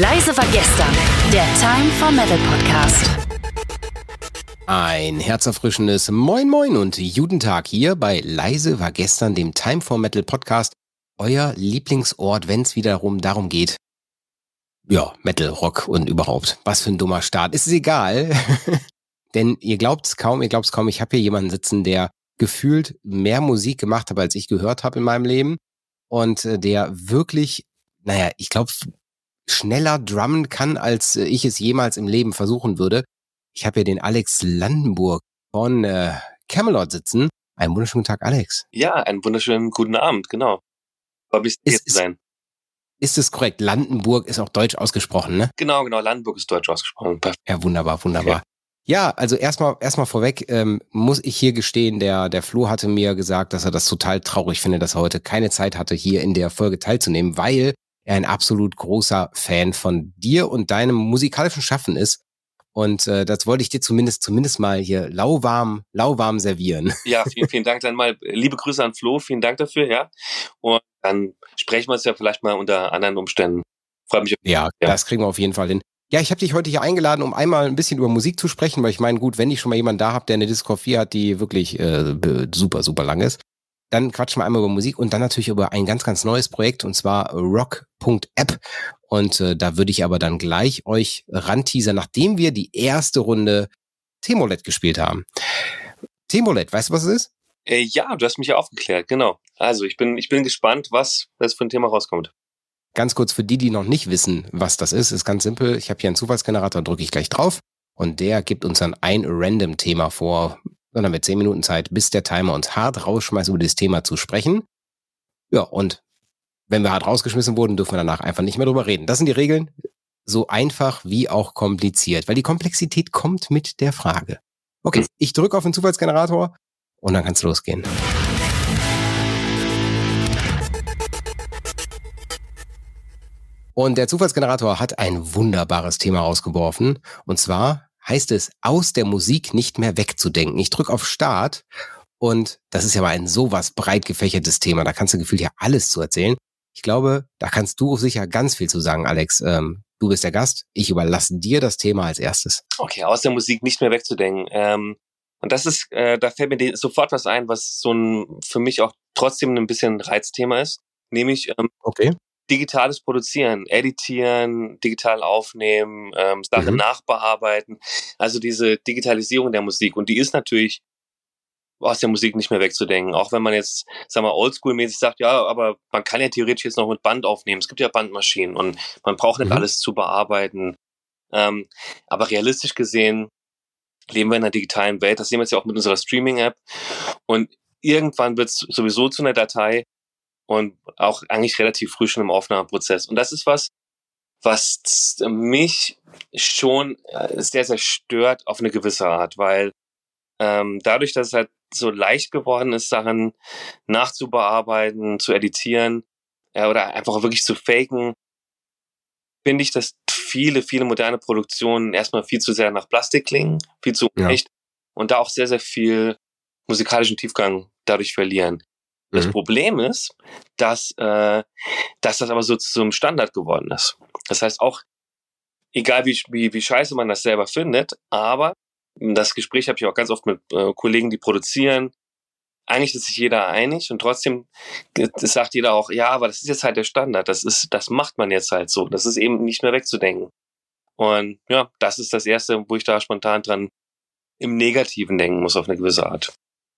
Leise war gestern, der Time for Metal Podcast. Ein herzerfrischendes Moin Moin und Judentag hier bei Leise war gestern, dem Time for Metal Podcast. Euer Lieblingsort, wenn es wiederum darum geht. Ja, Metal, Rock und überhaupt. Was für ein dummer Start. Ist es egal. Denn ihr glaubt es kaum, ihr glaubt es kaum, ich habe hier jemanden sitzen, der gefühlt mehr Musik gemacht hat, als ich gehört habe in meinem Leben. Und äh, der wirklich, naja, ich glaube, schneller drummen kann, als äh, ich es jemals im Leben versuchen würde. Ich habe hier den Alex Landenburg von äh, Camelot sitzen. Einen wunderschönen Tag, Alex. Ja, einen wunderschönen guten Abend, genau. Freue mich, hier zu sein. Ist es korrekt? Landenburg ist auch deutsch ausgesprochen, ne? Genau, genau. Landenburg ist deutsch ausgesprochen. Perfekt. Ja, wunderbar, wunderbar. Okay. Ja, also erstmal erstmal vorweg ähm, muss ich hier gestehen, der der Flo hatte mir gesagt, dass er das total traurig findet, dass er heute keine Zeit hatte, hier in der Folge teilzunehmen, weil ein absolut großer Fan von dir und deinem musikalischen Schaffen ist. Und äh, das wollte ich dir zumindest zumindest mal hier lauwarm, lauwarm servieren. Ja, vielen, vielen Dank. Dann mal liebe Grüße an Flo, vielen Dank dafür, ja. Und dann sprechen wir uns ja vielleicht mal unter anderen Umständen. Freue mich. Ja, ja, das kriegen wir auf jeden Fall hin. Ja, ich habe dich heute hier eingeladen, um einmal ein bisschen über Musik zu sprechen, weil ich meine, gut, wenn ich schon mal jemanden da habe, der eine Diskografie hat, die wirklich äh, super, super lang ist, dann quatschen wir einmal über Musik und dann natürlich über ein ganz, ganz neues Projekt und zwar rock.app. Und äh, da würde ich aber dann gleich euch ranteasern, nachdem wir die erste Runde Temolet gespielt haben. Temolet, weißt du, was es ist? Äh, ja, du hast mich ja aufgeklärt, genau. Also ich bin, ich bin gespannt, was das für ein Thema rauskommt. Ganz kurz für die, die noch nicht wissen, was das ist, ist ganz simpel. Ich habe hier einen Zufallsgenerator, drücke ich gleich drauf und der gibt uns dann ein Random-Thema vor, dann haben wir zehn Minuten Zeit, bis der Timer uns hart rausschmeißt, über das Thema zu sprechen. Ja, und wenn wir hart rausgeschmissen wurden, dürfen wir danach einfach nicht mehr drüber reden. Das sind die Regeln. So einfach wie auch kompliziert, weil die Komplexität kommt mit der Frage. Okay, ich drücke auf den Zufallsgenerator und dann kann es losgehen. Und der Zufallsgenerator hat ein wunderbares Thema rausgeworfen. Und zwar heißt es, aus der Musik nicht mehr wegzudenken. Ich drücke auf Start und das ist ja mal ein sowas breit gefächertes Thema. Da kannst du gefühlt ja alles zu erzählen. Ich glaube, da kannst du sicher ganz viel zu sagen, Alex. Ähm, du bist der Gast. Ich überlasse dir das Thema als erstes. Okay, aus der Musik nicht mehr wegzudenken. Ähm, und das ist, äh, da fällt mir sofort was ein, was so ein für mich auch trotzdem ein bisschen Reizthema ist. Nämlich ähm, okay digitales Produzieren, editieren, digital aufnehmen, ähm, Sachen mhm. nachbearbeiten. Also diese Digitalisierung der Musik. Und die ist natürlich aus der Musik nicht mehr wegzudenken. Auch wenn man jetzt, sagen wir, oldschool-mäßig sagt, ja, aber man kann ja theoretisch jetzt noch mit Band aufnehmen. Es gibt ja Bandmaschinen und man braucht nicht mhm. alles zu bearbeiten. Ähm, aber realistisch gesehen leben wir in einer digitalen Welt. Das sehen wir jetzt ja auch mit unserer Streaming-App. Und irgendwann wird es sowieso zu einer Datei, und auch eigentlich relativ früh schon im Aufnahmeprozess. Und das ist was, was mich schon äh, sehr, sehr stört auf eine gewisse Art, weil ähm, dadurch, dass es halt so leicht geworden ist, Sachen nachzubearbeiten, zu editieren äh, oder einfach wirklich zu faken, finde ich, dass viele, viele moderne Produktionen erstmal viel zu sehr nach Plastik klingen, viel zu ja. echt und da auch sehr, sehr viel musikalischen Tiefgang dadurch verlieren. Das mhm. Problem ist, dass, äh, dass das aber so zum Standard geworden ist. Das heißt auch, egal wie, wie, wie scheiße man das selber findet, aber das Gespräch habe ich auch ganz oft mit äh, Kollegen, die produzieren. Eigentlich ist sich jeder einig und trotzdem sagt jeder auch, ja, aber das ist jetzt halt der Standard. Das ist, das macht man jetzt halt so. Das ist eben nicht mehr wegzudenken. Und ja, das ist das erste, wo ich da spontan dran im Negativen denken muss auf eine gewisse Art.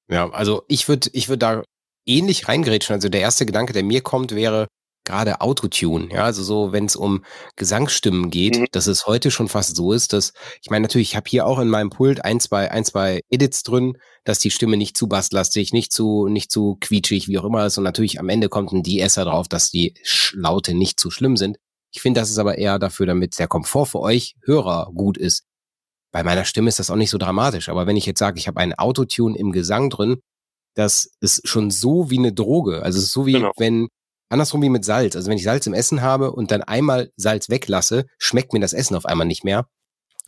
Ja, also ich würde, ich würde da ähnlich reingerätschen. Also der erste Gedanke, der mir kommt, wäre gerade Autotune. Ja, also so, wenn es um Gesangsstimmen geht, mhm. dass es heute schon fast so ist, dass ich meine natürlich, ich habe hier auch in meinem Pult ein, zwei, ein, zwei Edits drin, dass die Stimme nicht zu basslastig, nicht zu, nicht zu quietschig, wie auch immer ist. Und natürlich am Ende kommt ein De-Esser drauf, dass die Laute nicht zu schlimm sind. Ich finde, das ist aber eher dafür, damit der Komfort für euch Hörer gut ist. Bei meiner Stimme ist das auch nicht so dramatisch. Aber wenn ich jetzt sage, ich habe einen Autotune im Gesang drin, das ist schon so wie eine Droge. Also es ist so wie genau. wenn, andersrum wie mit Salz. Also wenn ich Salz im Essen habe und dann einmal Salz weglasse, schmeckt mir das Essen auf einmal nicht mehr,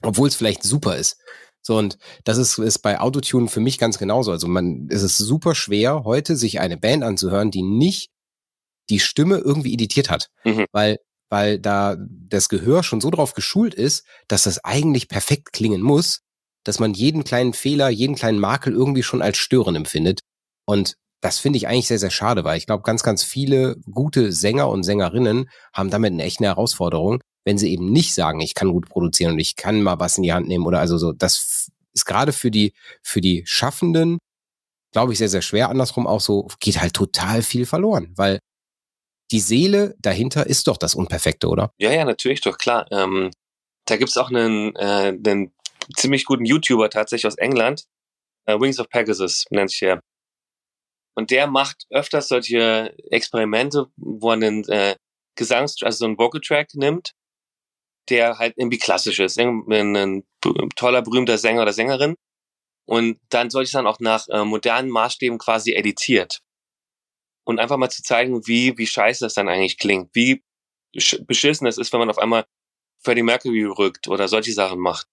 obwohl es vielleicht super ist. So, und das ist, ist bei Autotune für mich ganz genauso. Also man, es ist super schwer, heute sich eine Band anzuhören, die nicht die Stimme irgendwie editiert hat. Mhm. Weil weil da das Gehör schon so drauf geschult ist, dass das eigentlich perfekt klingen muss, dass man jeden kleinen Fehler, jeden kleinen Makel irgendwie schon als störend empfindet. Und das finde ich eigentlich sehr, sehr schade, weil ich glaube, ganz, ganz viele gute Sänger und Sängerinnen haben damit eine echte Herausforderung, wenn sie eben nicht sagen, ich kann gut produzieren und ich kann mal was in die Hand nehmen oder also so. Das ist gerade für die, für die Schaffenden, glaube ich, sehr, sehr schwer. Andersrum auch so, geht halt total viel verloren, weil die Seele dahinter ist doch das Unperfekte, oder? Ja, ja, natürlich, doch klar. Ähm, da gibt's auch einen, äh, einen ziemlich guten YouTuber tatsächlich aus England, äh, Wings of Pegasus nennt sich der. Und der macht öfters solche Experimente, wo er einen äh, Gesangs-, also so einen Vocal-Track nimmt, der halt irgendwie klassisch ist, ein, ein toller, berühmter Sänger oder Sängerin. Und dann sollte ich dann auch nach äh, modernen Maßstäben quasi editiert. Und einfach mal zu zeigen, wie, wie scheiße das dann eigentlich klingt, wie beschissen es ist, wenn man auf einmal Freddie Mercury rückt oder solche Sachen macht.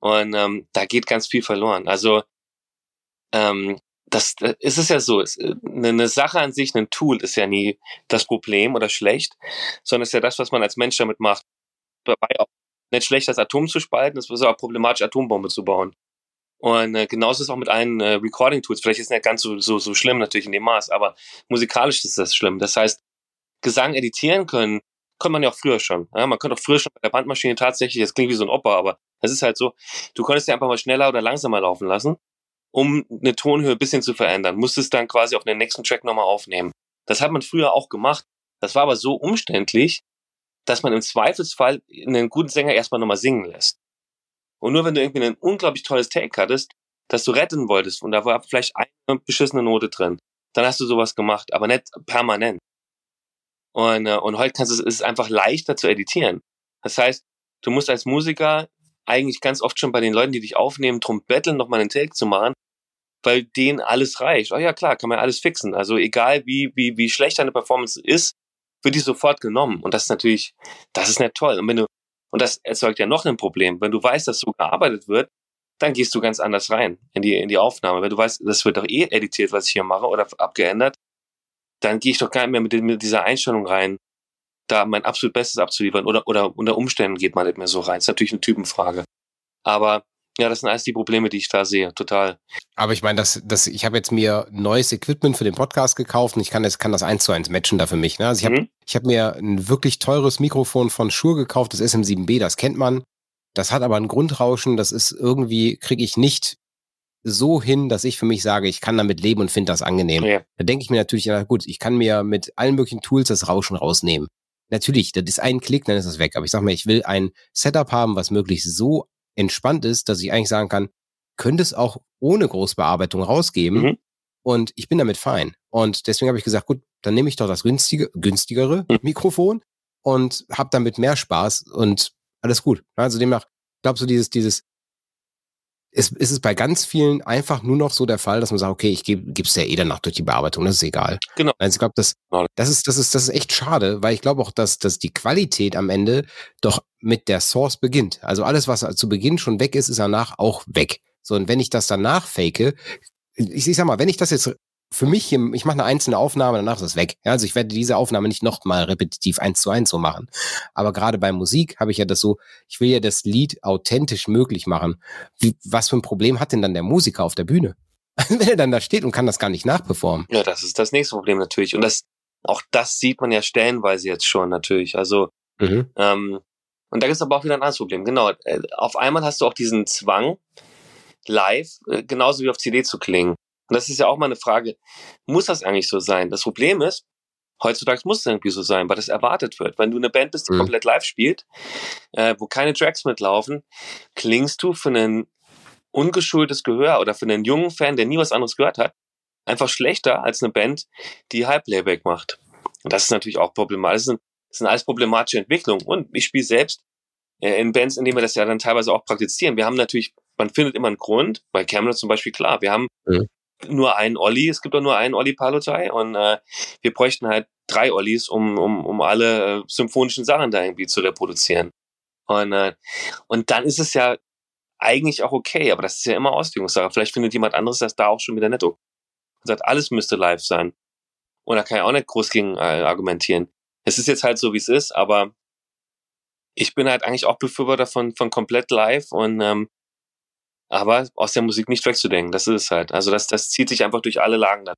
Und ähm, da geht ganz viel verloren. Also ähm, das, das ist es ja so. Es, äh, eine Sache an sich, ein Tool, ist ja nie das Problem oder schlecht, sondern es ist ja das, was man als Mensch damit macht. Dabei auch nicht schlecht, das Atom zu spalten, es ist auch problematisch, Atombombe zu bauen. Und äh, genauso ist es auch mit allen äh, Recording-Tools. Vielleicht ist es nicht ganz so, so, so schlimm natürlich in dem Maß, aber musikalisch ist das schlimm. Das heißt, Gesang editieren können, konnte man ja auch früher schon. Ja, man konnte auch früher schon bei der Bandmaschine tatsächlich, das klingt wie so ein Opa, aber das ist halt so, du konntest ja einfach mal schneller oder langsamer laufen lassen, um eine Tonhöhe ein bisschen zu verändern. Musstest dann quasi auf den nächsten Track nochmal aufnehmen. Das hat man früher auch gemacht. Das war aber so umständlich, dass man im Zweifelsfall einen guten Sänger erstmal nochmal singen lässt. Und nur wenn du irgendwie ein unglaublich tolles Take hattest, das du retten wolltest und da war vielleicht eine beschissene Note drin, dann hast du sowas gemacht, aber nicht permanent. Und, äh, und heute kannst du, ist es einfach leichter zu editieren. Das heißt, du musst als Musiker eigentlich ganz oft schon bei den Leuten, die dich aufnehmen, drum betteln, nochmal einen Take zu machen, weil denen alles reicht. Oh ja, klar, kann man alles fixen. Also egal wie, wie, wie schlecht deine Performance ist, wird die sofort genommen. Und das ist natürlich, das ist nicht toll. Und wenn du, und das erzeugt ja noch ein Problem. Wenn du weißt, dass so gearbeitet wird, dann gehst du ganz anders rein in die, in die Aufnahme. Wenn du weißt, das wird doch eh editiert, was ich hier mache oder abgeändert, dann gehe ich doch gar nicht mehr mit, mit dieser Einstellung rein, da mein absolut Bestes abzuliefern. Oder, oder unter Umständen geht man nicht mehr so rein. Das ist natürlich eine Typenfrage. Aber ja, das sind alles die Probleme, die ich da sehe, total. Aber ich meine, das, das, ich habe jetzt mir neues Equipment für den Podcast gekauft und ich kann das, kann das eins zu eins matchen da für mich. Ne? Also ich habe mhm. ich hab mir ein wirklich teures Mikrofon von Shure gekauft, das SM7B, das kennt man. Das hat aber ein Grundrauschen, das ist irgendwie, kriege ich nicht so hin, dass ich für mich sage, ich kann damit leben und finde das angenehm. Ja. Da denke ich mir natürlich, ja gut, ich kann mir mit allen möglichen Tools das Rauschen rausnehmen. Natürlich, das ist ein Klick, dann ist das weg. Aber ich sage mal, ich will ein Setup haben, was möglichst so entspannt ist, dass ich eigentlich sagen kann, könnte es auch ohne Großbearbeitung rausgeben mhm. und ich bin damit fein. Und deswegen habe ich gesagt, gut, dann nehme ich doch das günstige, günstigere mhm. Mikrofon und habe damit mehr Spaß und alles gut. Also demnach, glaube so dieses, dieses ist, ist es bei ganz vielen einfach nur noch so der Fall, dass man sagt, okay, ich gebe es ja eh danach durch die Bearbeitung, das ist egal. Genau. Also ich glaube, das, genau. das, ist, das, ist, das ist echt schade, weil ich glaube auch, dass, dass die Qualität am Ende doch mit der Source beginnt. Also alles, was zu Beginn schon weg ist, ist danach auch weg. So, und wenn ich das danach fake, ich, ich sag mal, wenn ich das jetzt für mich, ich mache eine einzelne Aufnahme, danach ist es weg. Ja, also ich werde diese Aufnahme nicht nochmal repetitiv eins zu eins so machen. Aber gerade bei Musik habe ich ja das so, ich will ja das Lied authentisch möglich machen. Wie, was für ein Problem hat denn dann der Musiker auf der Bühne? Wenn er dann da steht und kann das gar nicht nachperformen. Ja, das ist das nächste Problem natürlich. Und das, auch das sieht man ja stellenweise jetzt schon natürlich. Also, mhm. ähm, und da gibt es aber auch wieder ein anderes Problem. Genau. Äh, auf einmal hast du auch diesen Zwang, live, äh, genauso wie auf CD zu klingen. Und das ist ja auch mal eine Frage, muss das eigentlich so sein? Das Problem ist, heutzutage muss es irgendwie so sein, weil das erwartet wird. Wenn du eine Band bist, die mhm. komplett live spielt, äh, wo keine Tracks mitlaufen, klingst du für ein ungeschultes Gehör oder für einen jungen Fan, der nie was anderes gehört hat, einfach schlechter als eine Band, die Halbplayback macht. Und das ist natürlich auch problematisch. Das sind, das sind alles problematische Entwicklungen. Und ich spiele selbst äh, in Bands, in denen wir das ja dann teilweise auch praktizieren. Wir haben natürlich, man findet immer einen Grund, bei Cameron zum Beispiel, klar, wir haben mhm nur einen Olli, es gibt doch nur einen Olli Palotai und äh, wir bräuchten halt drei Ollis, um, um, um alle äh, symphonischen Sachen da irgendwie zu reproduzieren. Und, äh, und dann ist es ja eigentlich auch okay, aber das ist ja immer Auslegungssache. Vielleicht findet jemand anderes das da auch schon wieder netto. Und sagt, alles müsste live sein. Und da kann ich auch nicht groß gegen äh, argumentieren. Es ist jetzt halt so, wie es ist, aber ich bin halt eigentlich auch Befürworter von, von komplett live und ähm, aber aus der Musik nicht wegzudenken, das ist es halt. Also das, das zieht sich einfach durch alle Lagen dann.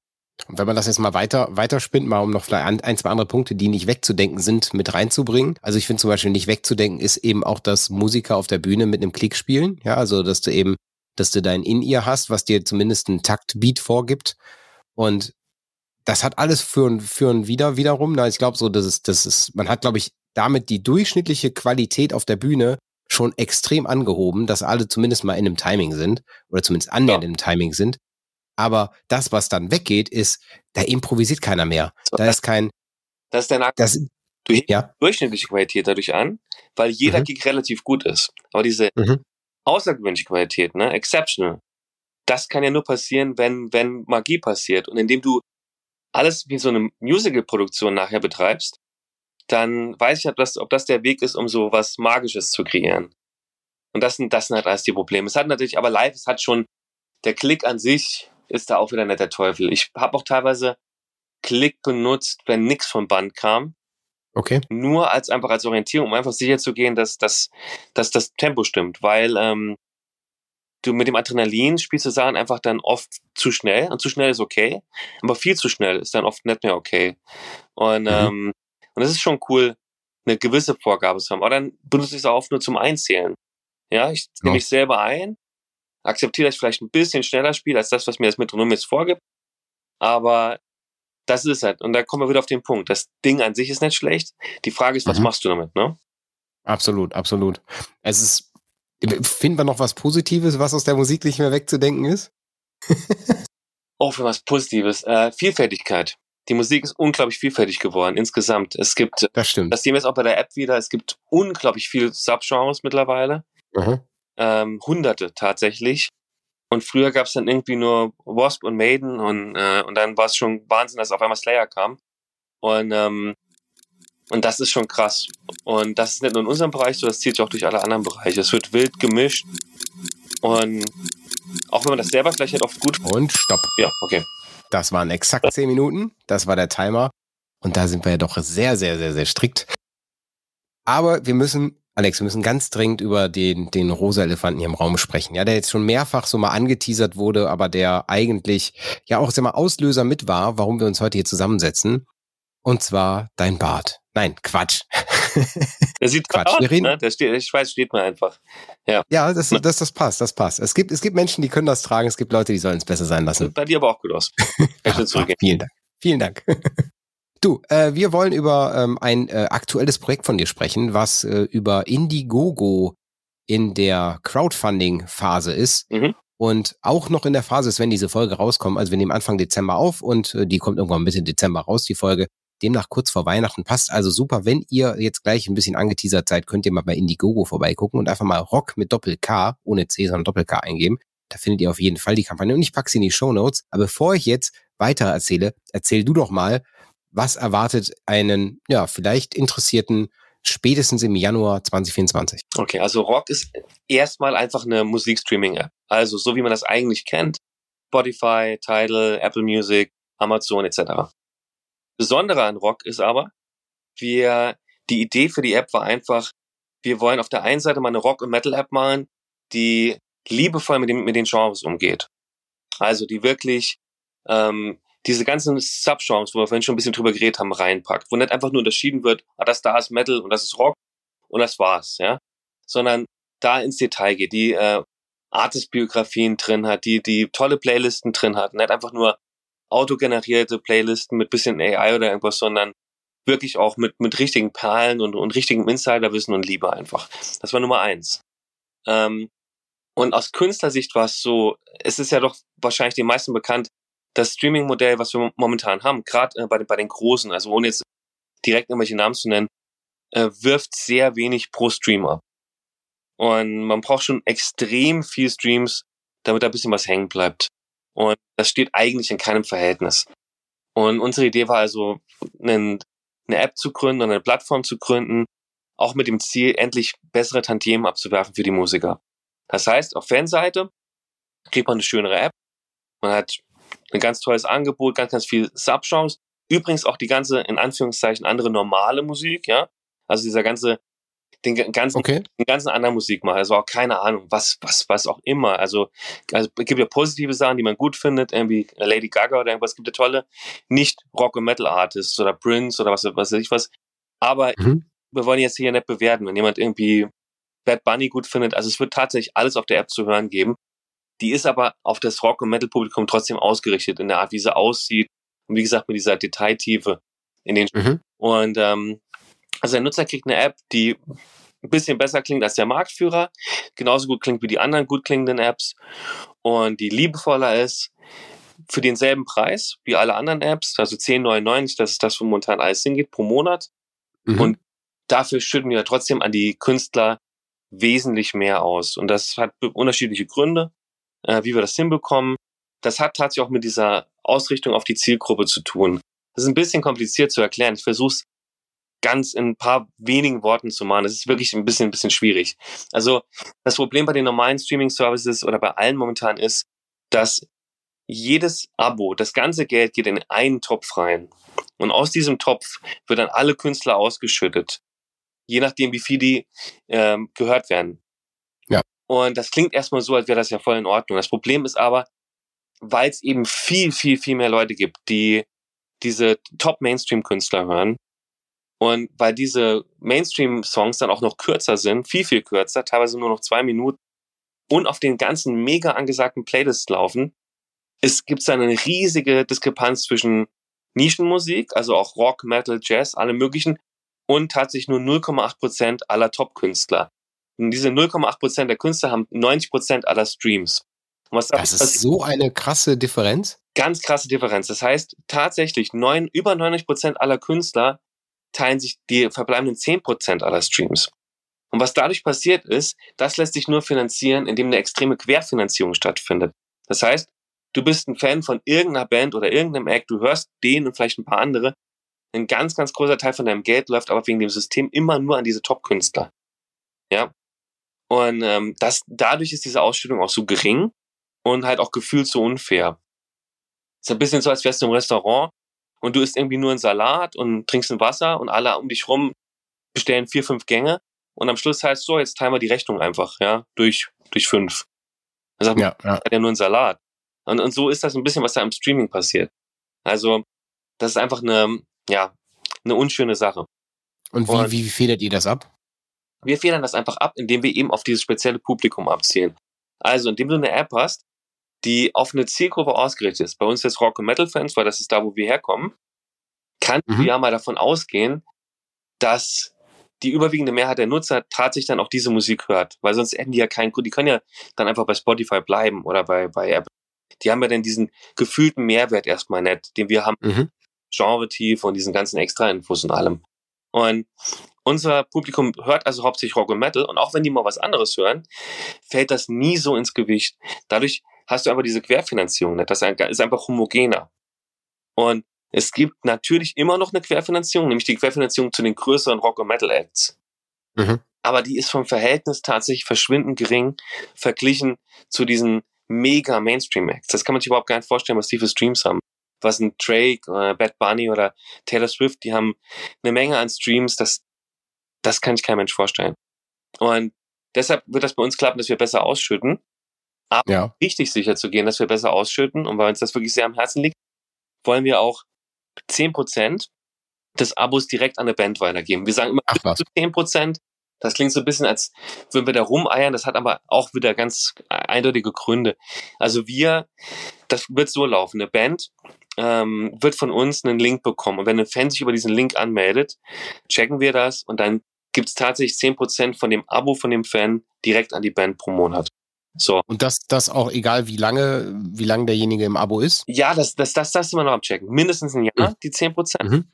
Und wenn man das jetzt mal weiter, weiterspinnt, mal um noch vielleicht ein, zwei andere Punkte, die nicht wegzudenken sind, mit reinzubringen. Also ich finde zum Beispiel nicht wegzudenken ist eben auch, dass Musiker auf der Bühne mit einem Klick spielen. Ja, also dass du eben, dass du dein In-Ear hast, was dir zumindest einen Taktbeat vorgibt. Und das hat alles für, für ein Wieder wiederum. Na, ich glaube so, dass es, das ist, man hat, glaube ich, damit die durchschnittliche Qualität auf der Bühne schon extrem angehoben, dass alle zumindest mal in einem Timing sind oder zumindest annähernd ja. im Timing sind. Aber das, was dann weggeht, ist, da improvisiert keiner mehr. So, da ist kein. Das ist der das, Du hebst ja. durchschnittliche Qualität dadurch an, weil jeder mhm. Gig relativ gut ist. Aber diese mhm. außergewöhnliche Qualität, ne, exceptional, das kann ja nur passieren, wenn, wenn Magie passiert. Und indem du alles wie so eine Musical-Produktion nachher betreibst, dann weiß ich, ob das, ob das der Weg ist, um so was Magisches zu kreieren. Und das sind, das sind halt alles die Probleme. Es hat natürlich, aber live, es hat schon, der Klick an sich ist da auch wieder nicht der Teufel. Ich habe auch teilweise Klick benutzt, wenn nichts vom Band kam. Okay. Nur als einfach als Orientierung, um einfach sicher zu gehen, dass, dass, dass das Tempo stimmt. Weil ähm, du mit dem Adrenalin spielst du Sachen einfach dann oft zu schnell. Und zu schnell ist okay. Aber viel zu schnell ist dann oft nicht mehr okay. Und, mhm. ähm, und es ist schon cool, eine gewisse Vorgabe zu haben. Aber dann benutze ich es auch oft nur zum Einzählen. Ja, ich nehme mich selber ein, akzeptiere, dass ich vielleicht ein bisschen schneller spiele als das, was mir das Metronom jetzt vorgibt. Aber das ist halt. Und da kommen wir wieder auf den Punkt. Das Ding an sich ist nicht schlecht. Die Frage ist, was mhm. machst du damit, ne? Absolut, absolut. Es ist, finden wir noch was Positives, was aus der Musik nicht mehr wegzudenken ist? oh, für was Positives. Äh, Vielfältigkeit. Die Musik ist unglaublich vielfältig geworden insgesamt. Es gibt, das stimmt. Das sehen wir jetzt auch bei der App wieder. Es gibt unglaublich viel Subgenres mittlerweile. Mhm ähm, Hunderte tatsächlich. Und früher gab es dann irgendwie nur Wasp und Maiden und, äh, und dann war es schon Wahnsinn, dass auf einmal Slayer kam. Und, ähm, und das ist schon krass. Und das ist nicht nur in unserem Bereich so, das zieht sich auch durch alle anderen Bereiche. Es wird wild gemischt. Und auch wenn man das selber vielleicht halt oft gut. Und stopp. Ja, okay. Das waren exakt zehn Minuten. Das war der Timer. Und da sind wir ja doch sehr, sehr, sehr, sehr strikt. Aber wir müssen Alex, wir müssen ganz dringend über den, den rosa Elefanten hier im Raum sprechen. Ja, der jetzt schon mehrfach so mal angeteasert wurde, aber der eigentlich ja auch immer Auslöser mit war, warum wir uns heute hier zusammensetzen. Und zwar dein Bart. Nein, Quatsch. Der sieht Quatsch. Aus, wir reden. Ne? Der steht, ich weiß, steht mir einfach. Ja, ja das, das, das passt, das passt. Es gibt, es gibt Menschen, die können das tragen, es gibt Leute, die sollen es besser sein lassen. Bei dir aber auch gut aus. ja, vielen Dank. Vielen Dank. Du, äh, wir wollen über ähm, ein äh, aktuelles Projekt von dir sprechen, was äh, über Indiegogo in der Crowdfunding-Phase ist. Mhm. Und auch noch in der Phase ist, wenn diese Folge rauskommt. Also wir nehmen Anfang Dezember auf und äh, die kommt irgendwann Mitte Dezember raus, die Folge. Demnach kurz vor Weihnachten passt also super. Wenn ihr jetzt gleich ein bisschen angeteasert seid, könnt ihr mal bei Indiegogo vorbeigucken und einfach mal Rock mit Doppel-K, ohne C, sondern Doppel-K eingeben. Da findet ihr auf jeden Fall die Kampagne. Und ich packe sie in die Show Notes. Aber bevor ich jetzt weiter erzähle, erzähl du doch mal, was erwartet einen, ja, vielleicht Interessierten spätestens im Januar 2024? Okay, also Rock ist erstmal einfach eine Musikstreaming-App. Also so wie man das eigentlich kennt. Spotify, Tidal, Apple Music, Amazon etc. Besondere an Rock ist aber, wir, die Idee für die App war einfach, wir wollen auf der einen Seite mal eine Rock- und Metal-App machen, die liebevoll mit, dem, mit den Genres umgeht. Also die wirklich ähm, diese ganzen Subgenres, wo wir vorhin schon ein bisschen drüber geredet haben, reinpackt, wo nicht einfach nur unterschieden wird, ah, das da ist Metal und das ist Rock und das war's, ja, sondern da ins Detail geht, die äh, Artist-Biografien drin hat, die die tolle Playlisten drin hat, nicht einfach nur autogenerierte Playlisten mit bisschen AI oder irgendwas, sondern wirklich auch mit, mit richtigen Perlen und, und richtigem Insiderwissen und Liebe einfach. Das war Nummer eins. Ähm, und aus Künstlersicht war es so, es ist ja doch wahrscheinlich den meisten bekannt, das Streaming-Modell, was wir momentan haben, gerade äh, bei, den, bei den Großen, also ohne jetzt direkt irgendwelche Namen zu nennen, äh, wirft sehr wenig pro Stream ab. Und man braucht schon extrem viel Streams, damit da ein bisschen was hängen bleibt. Und das steht eigentlich in keinem Verhältnis. Und unsere Idee war also, eine App zu gründen und eine Plattform zu gründen, auch mit dem Ziel, endlich bessere Tantiemen abzuwerfen für die Musiker. Das heißt, auf Fanseite kriegt man eine schönere App. Man hat ein ganz tolles Angebot, ganz, ganz viel Subgenres. Übrigens auch die ganze, in Anführungszeichen, andere normale Musik, ja. Also dieser ganze den ganzen, okay. den ganzen anderen Musik mache. Also auch keine Ahnung, was, was, was auch immer. Also, also es gibt ja positive Sachen, die man gut findet, irgendwie Lady Gaga oder irgendwas, es gibt ja tolle, nicht Rock- und Metal-Artists oder Prince oder was, was weiß ich was. Aber mhm. wir wollen jetzt hier nicht bewerten, wenn jemand irgendwie Bad Bunny gut findet. Also es wird tatsächlich alles auf der App zu hören geben. Die ist aber auf das Rock- und Metal-Publikum trotzdem ausgerichtet in der Art, wie sie aussieht. Und wie gesagt, mit dieser Detailtiefe in den mhm. Und ähm, also der Nutzer kriegt eine App, die ein bisschen besser klingt als der Marktführer, genauso gut klingt wie die anderen gut klingenden Apps und die liebevoller ist für denselben Preis wie alle anderen Apps, also 10,99, das ist das, wo momentan alles hingeht, pro Monat. Mhm. Und dafür schütten wir trotzdem an die Künstler wesentlich mehr aus. Und das hat unterschiedliche Gründe, äh, wie wir das hinbekommen. Das hat tatsächlich auch mit dieser Ausrichtung auf die Zielgruppe zu tun. Das ist ein bisschen kompliziert zu erklären. Ich versuche es ganz in ein paar wenigen Worten zu machen. Das ist wirklich ein bisschen, ein bisschen schwierig. Also das Problem bei den normalen Streaming-Services oder bei allen momentan ist, dass jedes Abo, das ganze Geld geht in einen Topf rein. Und aus diesem Topf wird dann alle Künstler ausgeschüttet. Je nachdem, wie viel die ähm, gehört werden. Ja. Und das klingt erstmal so, als wäre das ja voll in Ordnung. Das Problem ist aber, weil es eben viel, viel, viel mehr Leute gibt, die diese Top-Mainstream-Künstler hören, und weil diese Mainstream-Songs dann auch noch kürzer sind, viel, viel kürzer, teilweise nur noch zwei Minuten und auf den ganzen mega angesagten Playlists laufen, es gibt eine riesige Diskrepanz zwischen Nischenmusik, also auch Rock, Metal, Jazz, alle möglichen, und tatsächlich nur 0,8 Prozent aller Top-Künstler. Und diese 0,8 Prozent der Künstler haben 90 Prozent aller Streams. das, das ist so eine krasse Differenz? Ganz krasse Differenz. Das heißt, tatsächlich neun, über 90 Prozent aller Künstler teilen sich die verbleibenden 10% aller Streams. Und was dadurch passiert ist, das lässt sich nur finanzieren, indem eine extreme Querfinanzierung stattfindet. Das heißt, du bist ein Fan von irgendeiner Band oder irgendeinem Act, du hörst den und vielleicht ein paar andere. Ein ganz, ganz großer Teil von deinem Geld läuft aber wegen dem System immer nur an diese Top-Künstler. Ja. Und ähm, das, dadurch ist diese Ausstellung auch so gering und halt auch gefühlt so unfair. ist ein bisschen so, als wärst du im Restaurant und du isst irgendwie nur einen Salat und trinkst ein Wasser und alle um dich rum bestellen vier, fünf Gänge und am Schluss heißt so, jetzt teilen wir die Rechnung einfach, ja, durch, durch fünf. Dann sagt man, ja, ja. hat ja nur einen Salat. Und, und so ist das ein bisschen, was da im Streaming passiert. Also, das ist einfach eine, ja, eine unschöne Sache. Und wie, und wie federt ihr das ab? Wir federn das einfach ab, indem wir eben auf dieses spezielle Publikum abzielen. Also, indem du eine App hast, die auf eine Zielgruppe ausgerichtet ist. Bei uns jetzt Rock- und Metal-Fans, weil das ist da, wo wir herkommen, kann mhm. ja mal davon ausgehen, dass die überwiegende Mehrheit der Nutzer tatsächlich dann auch diese Musik hört, weil sonst hätten die ja keinen, die können ja dann einfach bei Spotify bleiben oder bei, bei Apple. Die haben ja dann diesen gefühlten Mehrwert erstmal nicht, den wir haben, mhm. Genre-Tief und diesen ganzen Extra-Infos und allem. Und unser Publikum hört also hauptsächlich Rock und Metal und auch wenn die mal was anderes hören, fällt das nie so ins Gewicht. Dadurch hast du aber diese Querfinanzierung nicht. Das ist einfach homogener. Und es gibt natürlich immer noch eine Querfinanzierung, nämlich die Querfinanzierung zu den größeren Rock- und Metal-Acts. Mhm. Aber die ist vom Verhältnis tatsächlich verschwindend gering verglichen zu diesen mega Mainstream-Acts. Das kann man sich überhaupt gar nicht vorstellen, was die für Streams haben. Was ein Drake, äh, Bad Bunny oder Taylor Swift, die haben eine Menge an Streams, das, das kann sich kein Mensch vorstellen. Und deshalb wird das bei uns klappen, dass wir besser ausschütten. Aber ja. richtig sicher zu gehen, dass wir besser ausschütten und weil uns das wirklich sehr am Herzen liegt, wollen wir auch 10% des Abos direkt an eine Band weitergeben. Wir sagen immer Ach, was. 10%. Das klingt so ein bisschen, als würden wir da rumeiern. Das hat aber auch wieder ganz eindeutige Gründe. Also wir, das wird so laufen. Eine Band ähm, wird von uns einen Link bekommen. Und wenn ein Fan sich über diesen Link anmeldet, checken wir das und dann gibt es tatsächlich 10% von dem Abo von dem Fan direkt an die Band pro Monat. So. Und das, das auch egal, wie lange, wie lange derjenige im Abo ist? Ja, das, das, das, das immer noch abchecken. Mindestens ein Jahr, mhm. die 10 Prozent. Mhm.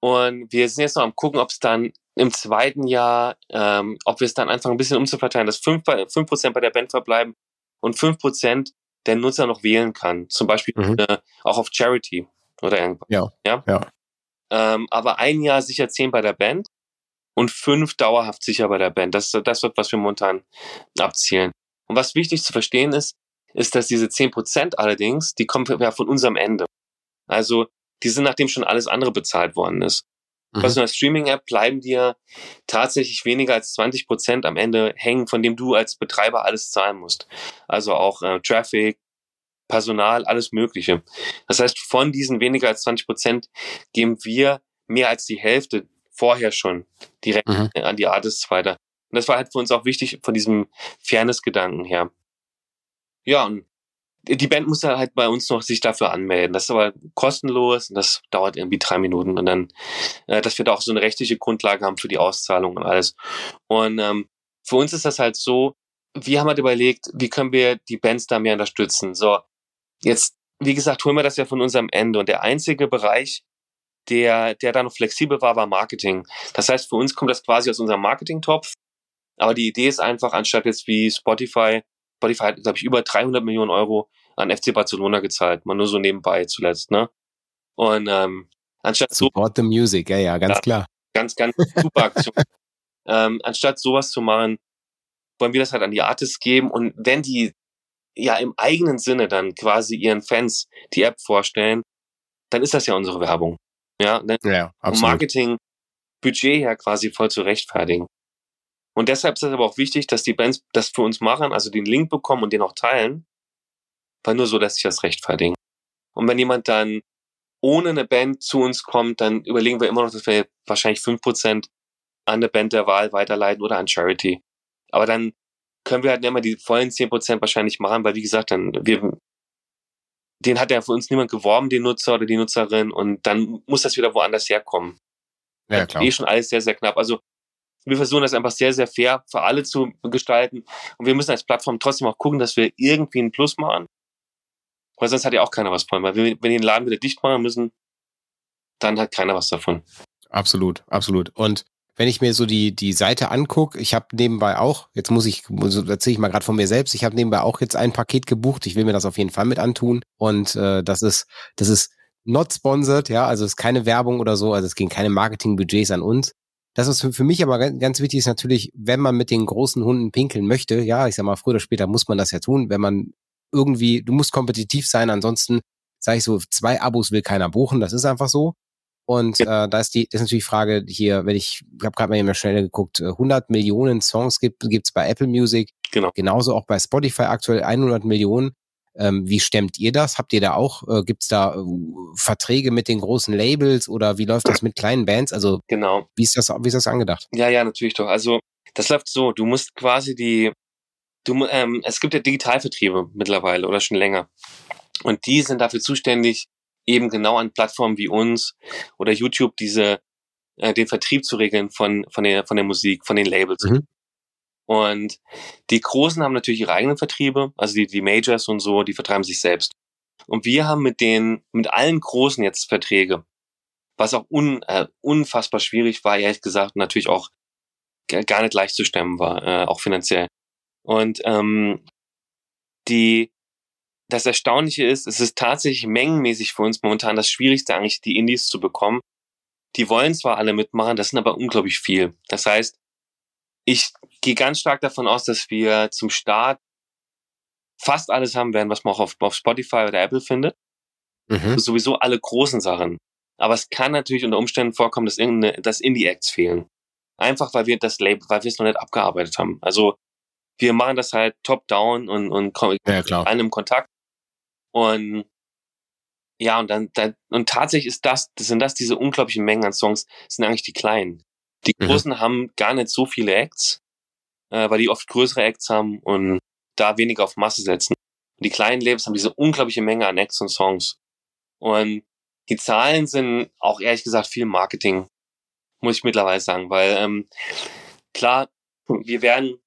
Und wir sind jetzt noch am gucken, ob es dann im zweiten Jahr, ähm, ob wir es dann anfangen, ein bisschen umzuverteilen, dass 5%, bei, 5 bei der Band verbleiben und 5% der Nutzer noch wählen kann. Zum Beispiel mhm. äh, auch auf Charity oder irgendwas. Ja. ja? ja. Ähm, aber ein Jahr sicher 10 bei der Band und 5 dauerhaft sicher bei der Band. Das, das wird, was wir momentan abzielen. Und was wichtig zu verstehen ist, ist, dass diese 10% allerdings, die kommen ja von unserem Ende. Also, die sind, nachdem schon alles andere bezahlt worden ist. Mhm. Bei so einer Streaming-App bleiben dir tatsächlich weniger als 20 Prozent am Ende hängen, von dem du als Betreiber alles zahlen musst. Also auch äh, Traffic, Personal, alles Mögliche. Das heißt, von diesen weniger als 20 Prozent geben wir mehr als die Hälfte vorher schon direkt mhm. an die Artists weiter. Und das war halt für uns auch wichtig von diesem Fairness-Gedanken her. Ja, und die Band muss halt bei uns noch sich dafür anmelden. Das ist aber kostenlos und das dauert irgendwie drei Minuten und dann, äh, dass wir da auch so eine rechtliche Grundlage haben für die Auszahlung und alles. Und ähm, für uns ist das halt so, wir haben halt überlegt, wie können wir die Bands da mehr unterstützen. So, jetzt, wie gesagt, holen wir das ja von unserem Ende und der einzige Bereich, der, der da noch flexibel war, war Marketing. Das heißt, für uns kommt das quasi aus unserem Marketing-Topf. Aber die Idee ist einfach, anstatt jetzt wie Spotify Spotify hat, glaube ich, über 300 Millionen Euro an FC Barcelona gezahlt. Mal nur so nebenbei zuletzt, ne? Und ähm, anstatt Support so, the music, ja, ja, ganz ja, klar. Ganz, ganz super Aktion. ähm, anstatt sowas zu machen, wollen wir das halt an die Artists geben und wenn die ja im eigenen Sinne dann quasi ihren Fans die App vorstellen, dann ist das ja unsere Werbung. Ja, dann ja absolut. Marketing Budget her quasi voll zu rechtfertigen. Und deshalb ist es aber auch wichtig, dass die Bands das für uns machen, also den Link bekommen und den auch teilen, weil nur so lässt sich das rechtfertigen. Und wenn jemand dann ohne eine Band zu uns kommt, dann überlegen wir immer noch, dass wir wahrscheinlich fünf Prozent an eine Band der Wahl weiterleiten oder an Charity. Aber dann können wir halt nicht immer die vollen zehn Prozent wahrscheinlich machen, weil wie gesagt, dann wir den hat ja für uns niemand geworben, den Nutzer oder die Nutzerin, und dann muss das wieder woanders herkommen. Ja, klar. Eh schon alles sehr, sehr knapp. Also wir versuchen das einfach sehr, sehr fair für alle zu gestalten. Und wir müssen als Plattform trotzdem auch gucken, dass wir irgendwie einen Plus machen. Weil sonst hat ja auch keiner was von. Weil wenn wir den Laden wieder dicht machen müssen, dann hat keiner was davon. Absolut, absolut. Und wenn ich mir so die, die Seite angucke, ich habe nebenbei auch, jetzt muss ich, erzähle ich mal gerade von mir selbst, ich habe nebenbei auch jetzt ein Paket gebucht. Ich will mir das auf jeden Fall mit antun. Und äh, das ist, das ist not sponsored, ja, also es ist keine Werbung oder so, also es gehen keine Marketingbudgets an uns. Das ist für mich aber ganz wichtig ist natürlich, wenn man mit den großen Hunden pinkeln möchte, ja, ich sag mal, früher oder später muss man das ja tun, wenn man irgendwie, du musst kompetitiv sein, ansonsten sage ich so, zwei Abos will keiner buchen, das ist einfach so. Und äh, da ist die, das ist natürlich die Frage hier, wenn ich, ich habe gerade mal der Stelle geguckt, 100 äh, Millionen Songs gibt gibt's bei Apple Music, genau. genauso auch bei Spotify aktuell 100 Millionen. Ähm, wie stemmt ihr das? Habt ihr da auch, äh, gibt es da äh, Verträge mit den großen Labels oder wie läuft das mit kleinen Bands? Also genau. wie ist das, wie ist das angedacht? Ja, ja, natürlich doch. Also das läuft so, du musst quasi die, du, ähm, es gibt ja Digitalvertriebe mittlerweile oder schon länger. Und die sind dafür zuständig, eben genau an Plattformen wie uns oder YouTube diese äh, den Vertrieb zu regeln von von der von der Musik, von den Labels. Mhm. Und die Großen haben natürlich ihre eigenen Vertriebe, also die, die Majors und so, die vertreiben sich selbst. Und wir haben mit den, mit allen Großen jetzt Verträge, was auch un, äh, unfassbar schwierig war, ehrlich gesagt, natürlich auch gar nicht leicht zu stemmen war, äh, auch finanziell. Und ähm, die, das Erstaunliche ist, es ist tatsächlich mengenmäßig für uns momentan das Schwierigste eigentlich, die Indies zu bekommen. Die wollen zwar alle mitmachen, das sind aber unglaublich viel. Das heißt, ich gehe ganz stark davon aus, dass wir zum Start fast alles haben werden, was man auch auf, auf Spotify oder Apple findet. Mhm. Sowieso alle großen Sachen. Aber es kann natürlich unter Umständen vorkommen, dass, dass Indie-Acts fehlen. Einfach weil wir das Label, weil wir es noch nicht abgearbeitet haben. Also wir machen das halt top-down und, und kommen ja, klar. allen im Kontakt. Und ja, und dann, dann, und tatsächlich ist das, das sind das diese unglaublichen Mengen an Songs, sind eigentlich die kleinen. Die mhm. Großen mhm. haben gar nicht so viele Acts, äh, weil die oft größere Acts haben und da weniger auf Masse setzen. Und die kleinen Labels haben diese unglaubliche Menge an Acts und Songs. Und die Zahlen sind auch ehrlich gesagt viel Marketing, muss ich mittlerweile sagen, weil ähm, klar, wir werden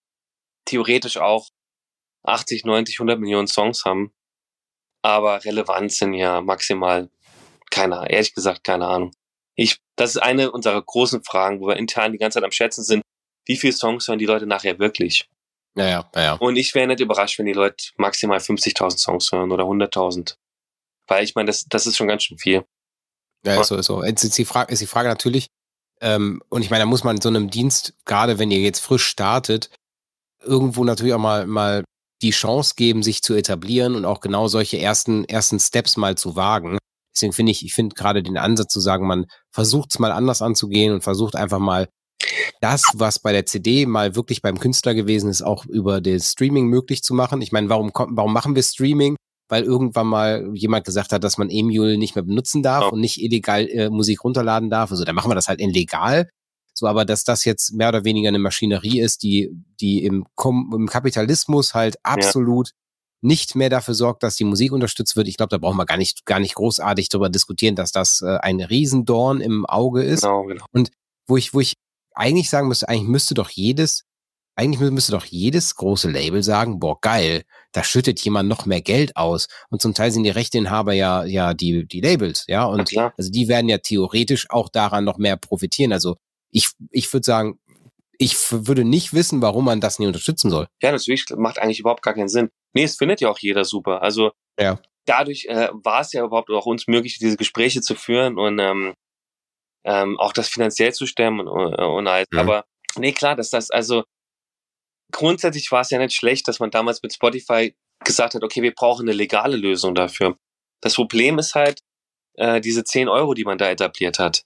theoretisch auch 80, 90, 100 Millionen Songs haben, aber relevant sind ja maximal keine, ehrlich gesagt keine Ahnung. Ich, das ist eine unserer großen Fragen, wo wir intern die ganze Zeit am Schätzen sind. Wie viele Songs hören die Leute nachher wirklich? Ja, ja, ja. Und ich wäre nicht überrascht, wenn die Leute maximal 50.000 Songs hören oder 100.000. Weil ich meine, das, das ist schon ganz schön viel. Ja, ist so, ist so. Jetzt ist die Frage, ist die Frage natürlich, ähm, und ich meine, da muss man in so einem Dienst, gerade wenn ihr jetzt frisch startet, irgendwo natürlich auch mal, mal die Chance geben, sich zu etablieren und auch genau solche ersten, ersten Steps mal zu wagen. Deswegen finde ich, ich finde gerade den Ansatz zu sagen, man versucht es mal anders anzugehen und versucht einfach mal das, was bei der CD mal wirklich beim Künstler gewesen ist, auch über das Streaming möglich zu machen. Ich meine, warum, warum machen wir Streaming? Weil irgendwann mal jemand gesagt hat, dass man Emule nicht mehr benutzen darf und nicht illegal äh, Musik runterladen darf. Also dann machen wir das halt in legal. So, aber dass das jetzt mehr oder weniger eine Maschinerie ist, die, die im, Kom im Kapitalismus halt absolut ja. Nicht mehr dafür sorgt, dass die Musik unterstützt wird. Ich glaube, da brauchen wir gar nicht, gar nicht großartig darüber diskutieren, dass das äh, ein Riesendorn im Auge ist. Genau, genau. Und wo ich, wo ich eigentlich sagen müsste, eigentlich müsste doch jedes, eigentlich müsste doch jedes große Label sagen, boah, geil, da schüttet jemand noch mehr Geld aus. Und zum Teil sind die Rechteinhaber ja, ja, die, die Labels, ja. Und ja, also die werden ja theoretisch auch daran noch mehr profitieren. Also ich, ich würde sagen, ich würde nicht wissen, warum man das nie unterstützen soll. Ja, natürlich macht eigentlich überhaupt gar keinen Sinn. Nee, es findet ja auch jeder super. Also ja. dadurch äh, war es ja überhaupt auch uns möglich, diese Gespräche zu führen und ähm, ähm, auch das finanziell zu stemmen und, und alles. Mhm. Aber nee, klar, dass das, also grundsätzlich war es ja nicht schlecht, dass man damals mit Spotify gesagt hat, okay, wir brauchen eine legale Lösung dafür. Das Problem ist halt äh, diese 10 Euro, die man da etabliert hat.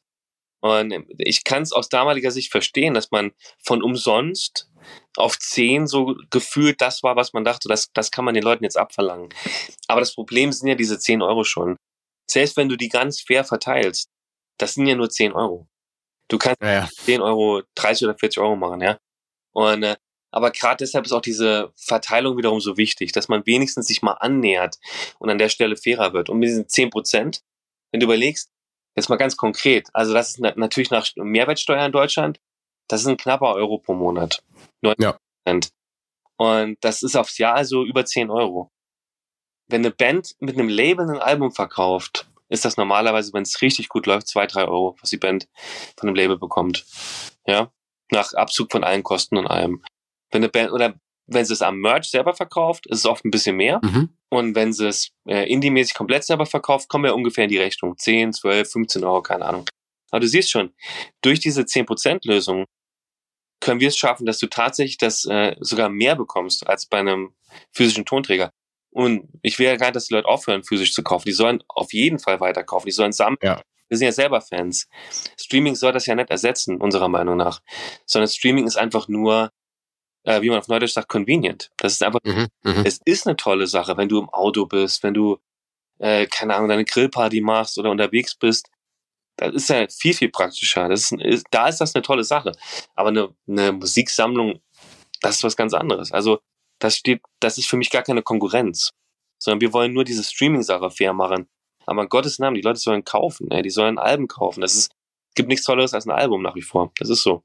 Und ich kann es aus damaliger Sicht verstehen, dass man von umsonst auf 10 so gefühlt das war, was man dachte, das, das kann man den Leuten jetzt abverlangen. Aber das Problem sind ja diese 10 Euro schon. Selbst wenn du die ganz fair verteilst, das sind ja nur 10 Euro. Du kannst ja, ja. 10 Euro, 30 oder 40 Euro machen, ja. Und äh, aber gerade deshalb ist auch diese Verteilung wiederum so wichtig, dass man wenigstens sich mal annähert und an der Stelle fairer wird. Und mit diesen 10 Prozent, wenn du überlegst, jetzt mal ganz konkret, also das ist natürlich nach Mehrwertsteuer in Deutschland, das ist ein knapper Euro pro Monat. 9 ja. Und das ist aufs Jahr also über 10 Euro. Wenn eine Band mit einem Label ein Album verkauft ist das normalerweise, wenn es richtig gut läuft, zwei, drei Euro, was die Band von dem Label bekommt. Ja, nach Abzug von allen Kosten und allem. Wenn eine Band oder wenn sie es am Merch selber verkauft, ist es oft ein bisschen mehr. Mhm. Und wenn sie es äh, indie-mäßig komplett selber verkauft, kommen wir ungefähr in die Rechnung. 10, 12, 15 Euro, keine Ahnung. Aber du siehst schon, durch diese 10%-Lösung können wir es schaffen, dass du tatsächlich das äh, sogar mehr bekommst als bei einem physischen Tonträger. Und ich will ja gar nicht, dass die Leute aufhören, physisch zu kaufen. Die sollen auf jeden Fall weiterkaufen. Die sollen sammeln. Ja. Wir sind ja selber Fans. Streaming soll das ja nicht ersetzen, unserer Meinung nach. Sondern Streaming ist einfach nur, äh, wie man auf Neudeutsch sagt, convenient. Das ist einfach, mhm, mhm, es ist eine tolle Sache, wenn du im Auto bist, wenn du, äh, keine Ahnung, deine Grillparty machst oder unterwegs bist. Das ist ja viel, viel praktischer. Das ist, ist, da ist das eine tolle Sache. Aber eine, eine Musiksammlung, das ist was ganz anderes. Also das steht, das ist für mich gar keine Konkurrenz. Sondern wir wollen nur diese Streaming-Sache fair machen. Aber in Gottes Namen, die Leute sollen kaufen, ey, die sollen Alben kaufen. Das ist, gibt nichts Tolleres als ein Album nach wie vor. Das ist so.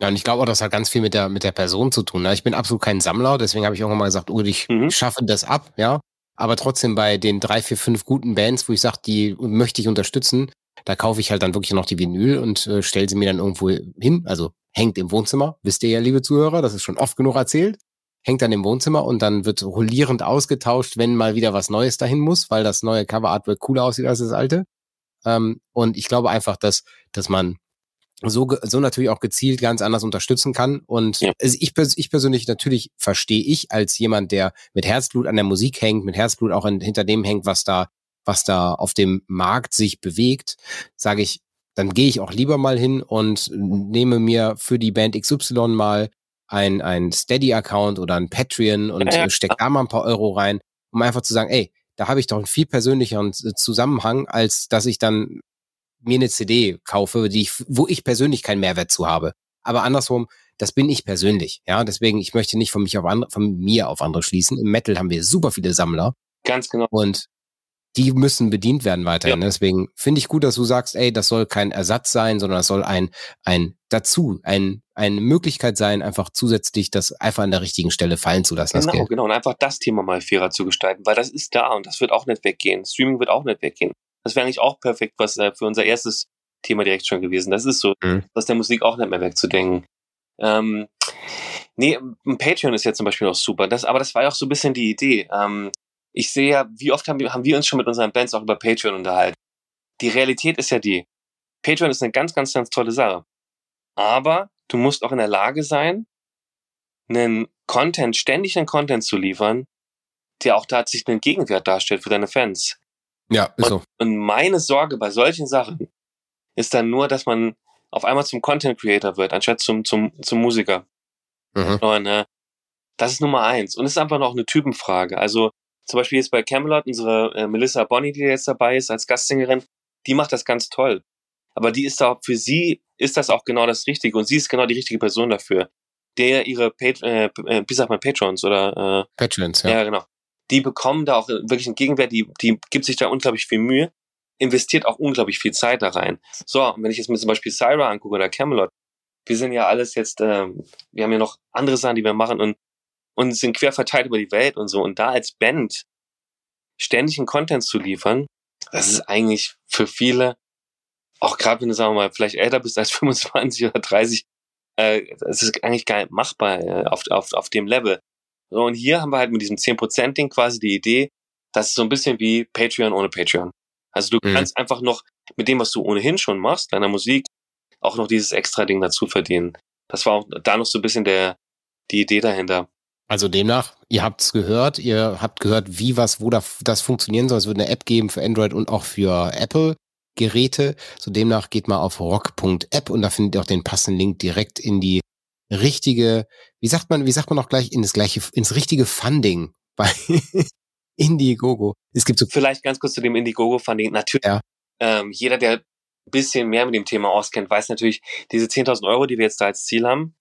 Ja, und ich glaube auch, das hat ganz viel mit der, mit der Person zu tun. Ne? Ich bin absolut kein Sammler, deswegen habe ich auch mal gesagt, oh, ich mhm. schaffe das ab, ja. Aber trotzdem bei den drei, vier, fünf guten Bands, wo ich sage, die möchte ich unterstützen, da kaufe ich halt dann wirklich noch die Vinyl und äh, stelle sie mir dann irgendwo hin. Also hängt im Wohnzimmer, wisst ihr ja, liebe Zuhörer, das ist schon oft genug erzählt hängt dann im Wohnzimmer und dann wird rollierend ausgetauscht, wenn mal wieder was Neues dahin muss, weil das neue Cover-Artwork cooler aussieht als das alte. Ähm, und ich glaube einfach, dass, dass man so, so natürlich auch gezielt ganz anders unterstützen kann. Und ja. ich, ich persönlich natürlich verstehe ich als jemand, der mit Herzblut an der Musik hängt, mit Herzblut auch in, hinter dem hängt, was da, was da auf dem Markt sich bewegt, sage ich, dann gehe ich auch lieber mal hin und nehme mir für die Band XY mal ein, ein Steady-Account oder ein Patreon und ja, ja. steck da mal ein paar Euro rein, um einfach zu sagen, ey, da habe ich doch einen viel persönlicheren Zusammenhang, als dass ich dann mir eine CD kaufe, die ich, wo ich persönlich keinen Mehrwert zu habe. Aber andersrum, das bin ich persönlich. Ja, deswegen, ich möchte nicht von mich auf andere, von mir auf andere schließen. Im Metal haben wir super viele Sammler. Ganz genau. Und die müssen bedient werden weiterhin. Ja. Deswegen finde ich gut, dass du sagst, ey, das soll kein Ersatz sein, sondern das soll ein, ein dazu, ein, eine Möglichkeit sein, einfach zusätzlich das einfach an der richtigen Stelle fallen zu lassen. Genau, genau. Und einfach das Thema mal fairer zu gestalten, weil das ist da und das wird auch nicht weggehen. Streaming wird auch nicht weggehen. Das wäre eigentlich auch perfekt, was äh, für unser erstes Thema direkt schon gewesen. Das ist so, mhm. aus der Musik auch nicht mehr wegzudenken. Ähm, nee, ein Patreon ist ja zum Beispiel auch super. Das, aber das war ja auch so ein bisschen die Idee. Ähm, ich sehe ja, wie oft haben wir, haben wir uns schon mit unseren Bands auch über Patreon unterhalten. Die Realität ist ja die, Patreon ist eine ganz, ganz, ganz tolle Sache. Aber du musst auch in der Lage sein, einen Content, ständig einen Content zu liefern, der auch tatsächlich einen Gegenwert darstellt für deine Fans. Ja, ist so. Und meine Sorge bei solchen Sachen ist dann nur, dass man auf einmal zum Content Creator wird, anstatt zum, zum, zum Musiker. Mhm. Und äh, das ist Nummer eins. Und es ist einfach noch eine Typenfrage. Also zum Beispiel jetzt bei Camelot, unsere äh, Melissa Bonny, die jetzt dabei ist als Gastsängerin, die macht das ganz toll. Aber die ist da, für sie ist das auch genau das Richtige und sie ist genau die richtige Person dafür. Der ihre, Pat äh, äh, wie sagt man, Patrons oder? Äh, Patrons, ja. Ja, genau. Die bekommen da auch wirklich einen Gegenwert, die, die gibt sich da unglaublich viel Mühe, investiert auch unglaublich viel Zeit da rein. So, und wenn ich jetzt mir zum Beispiel Syra angucke oder Camelot, wir sind ja alles jetzt, ähm, wir haben ja noch andere Sachen, die wir machen und, und sind quer verteilt über die Welt und so. Und da als Band ständig einen Content zu liefern, das ist eigentlich für viele auch gerade wenn du, sagen wir mal, vielleicht älter bist als 25 oder 30, äh, es ist eigentlich gar nicht machbar äh, auf, auf, auf dem Level. So, und hier haben wir halt mit diesem 10%-Ding quasi die Idee, das ist so ein bisschen wie Patreon ohne Patreon. Also du mhm. kannst einfach noch mit dem, was du ohnehin schon machst, deiner Musik, auch noch dieses extra Ding dazu verdienen. Das war auch da noch so ein bisschen der, die Idee dahinter. Also demnach, ihr habt es gehört, ihr habt gehört, wie was, wo das funktionieren soll. Es wird eine App geben für Android und auch für Apple. Geräte. So demnach geht mal auf rock.app und da findet ihr auch den passenden Link direkt in die richtige, wie sagt man, wie sagt man auch gleich, in das gleiche, ins richtige Funding bei Indiegogo. Es gibt so. Vielleicht ganz kurz zu dem Indiegogo-Funding. Natürlich, ja. ähm, jeder, der ein bisschen mehr mit dem Thema auskennt, weiß natürlich, diese 10.000 Euro, die wir jetzt da als Ziel haben,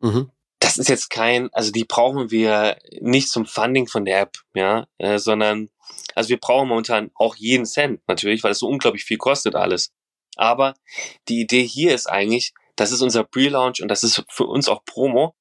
mhm. Das ist jetzt kein, also die brauchen wir nicht zum Funding von der App, ja, äh, sondern also wir brauchen momentan auch jeden Cent natürlich, weil es so unglaublich viel kostet alles. Aber die Idee hier ist eigentlich, das ist unser Pre-Launch und das ist für uns auch Promo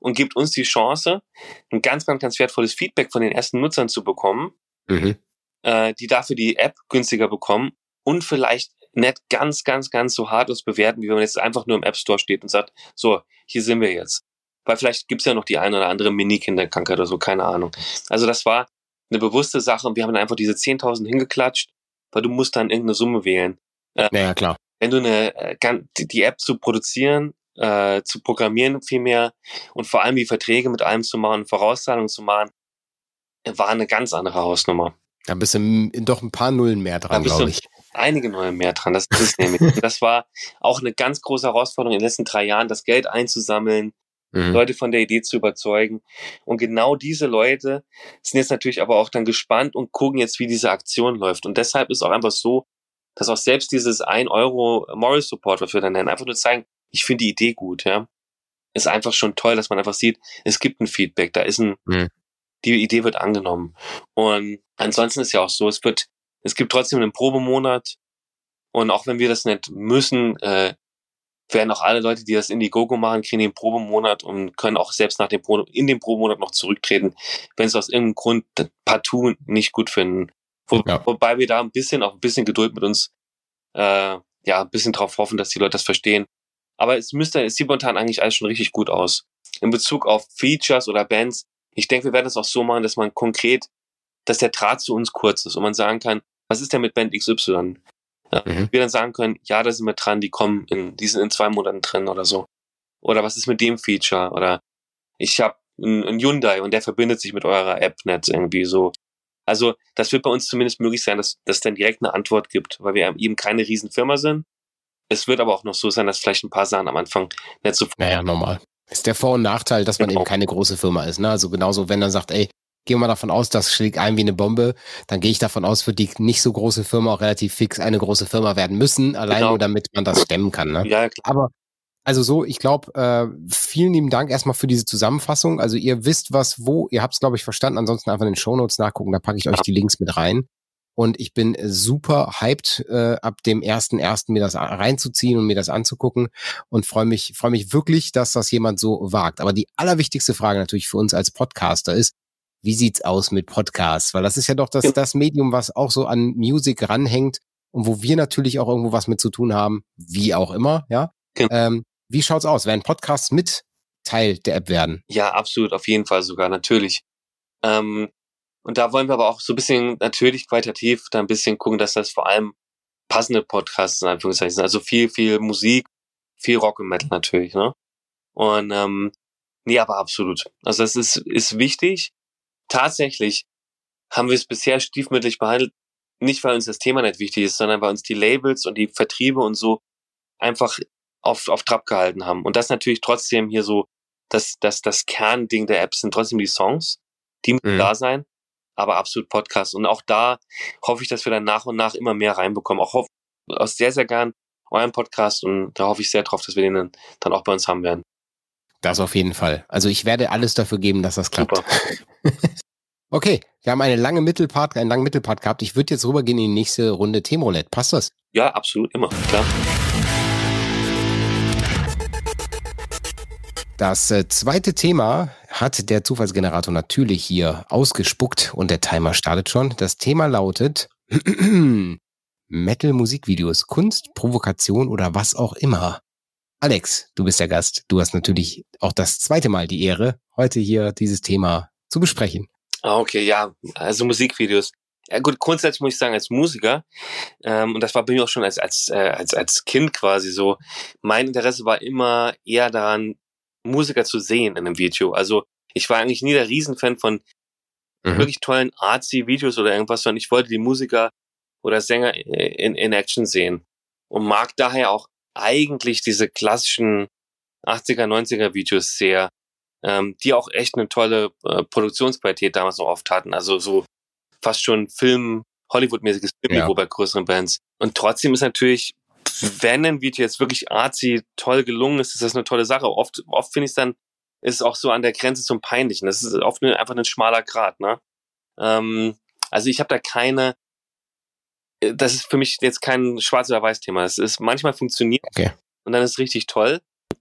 und gibt uns die Chance, ein ganz, ganz, ganz wertvolles Feedback von den ersten Nutzern zu bekommen, mhm. äh, die dafür die App günstiger bekommen und vielleicht nicht ganz, ganz, ganz so hartlos bewerten, wie wenn man jetzt einfach nur im App Store steht und sagt, so, hier sind wir jetzt. Weil vielleicht gibt's ja noch die eine oder andere Mini-Kinderkrankheit oder so, keine Ahnung. Also das war eine bewusste Sache und wir haben dann einfach diese 10.000 hingeklatscht, weil du musst dann irgendeine Summe wählen. Äh, naja, klar. Wenn du eine, äh, die App zu produzieren, äh, zu programmieren vielmehr und vor allem die Verträge mit allem zu machen, Vorauszahlungen zu machen, war eine ganz andere Hausnummer. Da bist du doch ein paar Nullen mehr dran, glaube ich. Einige Nullen mehr dran, das ist nämlich. das war auch eine ganz große Herausforderung in den letzten drei Jahren, das Geld einzusammeln, mhm. Leute von der Idee zu überzeugen. Und genau diese Leute sind jetzt natürlich aber auch dann gespannt und gucken jetzt, wie diese Aktion läuft. Und deshalb ist auch einfach so, dass auch selbst dieses 1 Euro Moral Support, was wir dann nennen, einfach nur zeigen, ich finde die Idee gut, ja. Ist einfach schon toll, dass man einfach sieht, es gibt ein Feedback, da ist ein, mhm. die Idee wird angenommen. Und ansonsten ist ja auch so, es wird, es gibt trotzdem einen Probemonat. Und auch wenn wir das nicht müssen, äh, werden auch alle Leute, die das Indiegogo machen, kriegen den Probemonat und können auch selbst nach dem Pro in dem Probemonat noch zurücktreten, wenn sie aus irgendeinem Grund partout nicht gut finden. Wo, ja. Wobei wir da ein bisschen, auch ein bisschen Geduld mit uns, äh, ja, ein bisschen drauf hoffen, dass die Leute das verstehen. Aber es müsste, es sieht momentan eigentlich alles schon richtig gut aus. In Bezug auf Features oder Bands, ich denke, wir werden das auch so machen, dass man konkret, dass der Draht zu uns kurz ist und man sagen kann, was ist denn mit Band XY? Ja, mhm. Wir dann sagen können, ja, da sind wir dran, die kommen in, die sind in zwei Monaten drin oder so. Oder was ist mit dem Feature? Oder ich habe einen Hyundai und der verbindet sich mit eurer App-Netz irgendwie so. Also das wird bei uns zumindest möglich sein, dass, dass es dann direkt eine Antwort gibt, weil wir eben keine Riesenfirma sind. Es wird aber auch noch so sein, dass vielleicht ein paar Sachen am Anfang nicht so. Naja, normal. Ist der Vor- und Nachteil, dass man genau. eben keine große Firma ist. Ne? Also genauso, wenn er sagt, ey, gehen wir mal davon aus, das schlägt ein wie eine Bombe, dann gehe ich davon aus, wird die nicht so große Firma auch relativ fix eine große Firma werden müssen, allein genau. nur damit man das stemmen kann. Ne? Ja, klar. Aber also so, ich glaube, äh, vielen lieben Dank erstmal für diese Zusammenfassung. Also ihr wisst was, wo, ihr habt es, glaube ich, verstanden. Ansonsten einfach in den Shownotes nachgucken, da packe ich euch die Links mit rein. Und ich bin super hyped, äh, ab dem ersten ersten mir das reinzuziehen und mir das anzugucken und freue mich, freue mich wirklich, dass das jemand so wagt. Aber die allerwichtigste Frage natürlich für uns als Podcaster ist, wie sieht's aus mit Podcasts? Weil das ist ja doch das, das Medium, was auch so an Music ranhängt und wo wir natürlich auch irgendwo was mit zu tun haben, wie auch immer, ja. Genau. Ähm, wie schaut's aus? Werden Podcasts mit Teil der App werden? Ja, absolut, auf jeden Fall sogar, natürlich. Ähm, und da wollen wir aber auch so ein bisschen natürlich qualitativ da ein bisschen gucken, dass das vor allem passende Podcasts in Anführungszeichen sind. Also viel, viel Musik, viel Rock und Metal natürlich, ne? Und ähm, nee, aber absolut. Also das ist, ist wichtig tatsächlich haben wir es bisher stiefmütterlich behandelt. nicht, weil uns das Thema nicht wichtig ist, sondern weil uns die Labels und die Vertriebe und so einfach auf, auf Trab gehalten haben. Und das natürlich trotzdem hier so, das, das, das Kernding der Apps sind trotzdem die Songs, die müssen mhm. da sein, aber absolut Podcast. Und auch da hoffe ich, dass wir dann nach und nach immer mehr reinbekommen. Auch, hoff, auch sehr, sehr gern euren Podcast und da hoffe ich sehr drauf, dass wir den dann, dann auch bei uns haben werden. Das auf jeden Fall. Also ich werde alles dafür geben, dass das klappt. okay, wir haben eine lange Mittelpart, einen langen Mittelpart gehabt. Ich würde jetzt rübergehen in die nächste Runde Themenroulette. Passt das? Ja, absolut, immer, klar. Das äh, zweite Thema hat der Zufallsgenerator natürlich hier ausgespuckt und der Timer startet schon. Das Thema lautet Metal-Musikvideos, Kunst, Provokation oder was auch immer. Alex, du bist der Gast. Du hast natürlich auch das zweite Mal die Ehre, heute hier dieses Thema zu besprechen. Ah, okay, ja, also Musikvideos. Ja gut, grundsätzlich muss ich sagen, als Musiker, ähm, und das war bei mir auch schon als, als, äh, als, als Kind quasi so, mein Interesse war immer eher daran, Musiker zu sehen in einem Video. Also ich war eigentlich nie der Riesenfan von mhm. wirklich tollen Artsy-Videos oder irgendwas, sondern ich wollte die Musiker oder Sänger in, in Action sehen und mag daher auch eigentlich diese klassischen 80er, 90er Videos sehr, ähm, die auch echt eine tolle äh, Produktionsqualität damals noch oft hatten. Also so fast schon Film, Hollywood-mäßiges Filmniveau ja. bei größeren Bands. Und trotzdem ist natürlich, wenn ein Video jetzt wirklich artsy toll gelungen ist, ist das eine tolle Sache. Oft, oft finde ich es dann, ist es auch so an der Grenze zum Peinlichen. Das ist oft eine, einfach ein schmaler Grad, ne? Ähm, also ich habe da keine das ist für mich jetzt kein schwarz oder weiß Thema. Es ist manchmal funktioniert okay. und dann ist es richtig toll.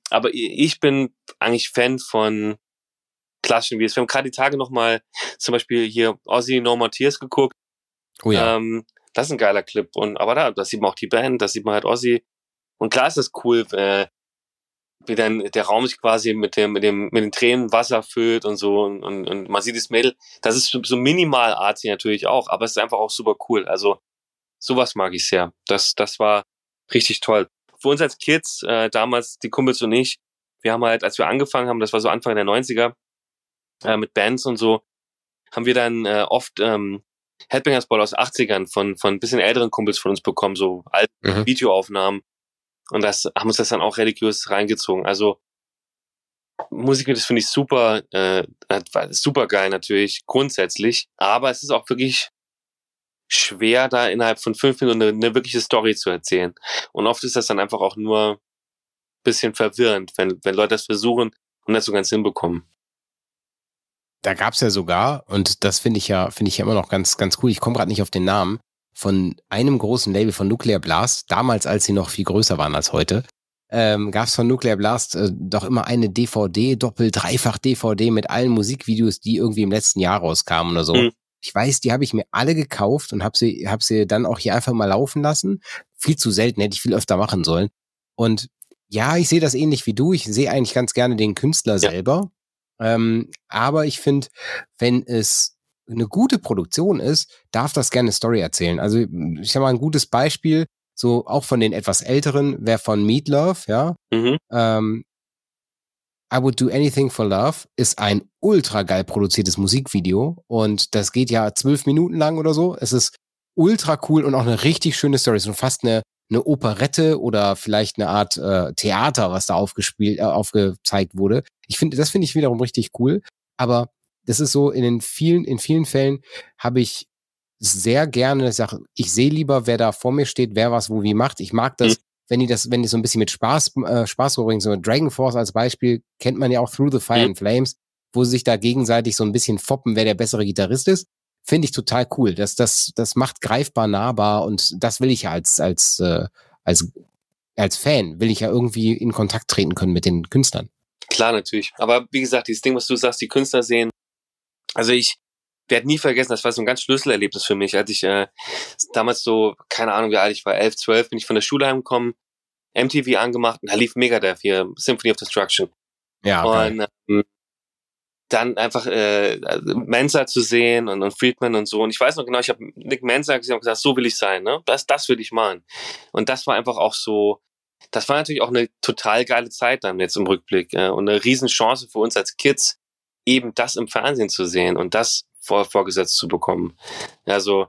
Aber ich bin eigentlich Fan von klassischen Videos. Wir haben gerade die Tage nochmal zum Beispiel hier Ozzy No More Tears geguckt. Oh ja. Ähm, das ist ein geiler Clip. Und aber da, da sieht man auch die Band, da sieht man halt Ozzy. Und klar ist das cool, äh, wie dann der Raum sich quasi mit dem, mit dem, mit den Tränen Wasser füllt und so und, und, und man sieht das Mädel. Das ist so minimal artsy natürlich auch, aber es ist einfach auch super cool. Also sowas mag ich sehr. Das, das war richtig toll. Für uns als Kids, äh, damals die Kumpels und ich, wir haben halt, als wir angefangen haben, das war so Anfang der 90er, äh, mit Bands und so, haben wir dann äh, oft ähm, Headbangers Ball aus 80ern von, von ein bisschen älteren Kumpels von uns bekommen, so alte mhm. Videoaufnahmen. Und das haben uns das dann auch religiös reingezogen. Also Musik, das finde ich super, äh, super geil natürlich, grundsätzlich. Aber es ist auch wirklich schwer, da innerhalb von fünf Minuten eine, eine wirkliche Story zu erzählen. Und oft ist das dann einfach auch nur bisschen verwirrend, wenn, wenn Leute das versuchen und das so ganz hinbekommen. Da gab's ja sogar, und das finde ich ja, finde ich ja immer noch ganz, ganz cool. Ich komme gerade nicht auf den Namen von einem großen Label von Nuclear Blast, damals, als sie noch viel größer waren als heute, ähm, gab es von Nuclear Blast äh, doch immer eine DVD, doppelt, dreifach DVD mit allen Musikvideos, die irgendwie im letzten Jahr rauskamen oder so. Mhm. Ich weiß, die habe ich mir alle gekauft und habe sie, hab sie dann auch hier einfach mal laufen lassen. Viel zu selten, hätte ich viel öfter machen sollen. Und ja, ich sehe das ähnlich wie du. Ich sehe eigentlich ganz gerne den Künstler ja. selber. Ähm, aber ich finde, wenn es eine gute Produktion ist, darf das gerne Story erzählen. Also ich habe mal ein gutes Beispiel, so auch von den etwas älteren, wer von Meatloaf, ja. Mhm. Ähm, I Would Do Anything for Love ist ein ultra geil produziertes Musikvideo und das geht ja zwölf Minuten lang oder so. Es ist ultra cool und auch eine richtig schöne Story. So fast eine, eine Operette oder vielleicht eine Art äh, Theater, was da aufgespielt, äh, aufgezeigt wurde. Ich finde, das finde ich wiederum richtig cool. Aber das ist so, in den vielen, in vielen Fällen habe ich sehr gerne, ich sage, ich sehe lieber, wer da vor mir steht, wer was wo wie macht. Ich mag das, mhm wenn die das, wenn die so ein bisschen mit Spaß, äh, Spaß rüberbringen, so Dragon Force als Beispiel, kennt man ja auch Through the Fire and Flames, wo sie sich da gegenseitig so ein bisschen foppen, wer der bessere Gitarrist ist. Finde ich total cool. Das, das, das macht greifbar, nahbar und das will ich ja als, als, äh, als, als Fan, will ich ja irgendwie in Kontakt treten können mit den Künstlern. Klar, natürlich. Aber wie gesagt, dieses Ding, was du sagst, die Künstler sehen, also ich werde nie vergessen, das war so ein ganz Schlüsselerlebnis für mich, als ich äh, damals so, keine Ahnung wie alt ich war, elf, zwölf, bin ich von der Schule heimgekommen, MTV angemacht und da lief Megadeth hier, Symphony of Destruction. Ja, okay. Und ähm, dann einfach äh, Mensa zu sehen und, und Friedman und so. Und ich weiß noch genau, ich habe Nick Mensa gesehen und gesagt, so will ich sein, ne? Das, das will ich machen. Und das war einfach auch so, das war natürlich auch eine total geile Zeit dann jetzt im Rückblick äh, und eine Riesenchance für uns als Kids, eben das im Fernsehen zu sehen und das vor, vorgesetzt zu bekommen. Also,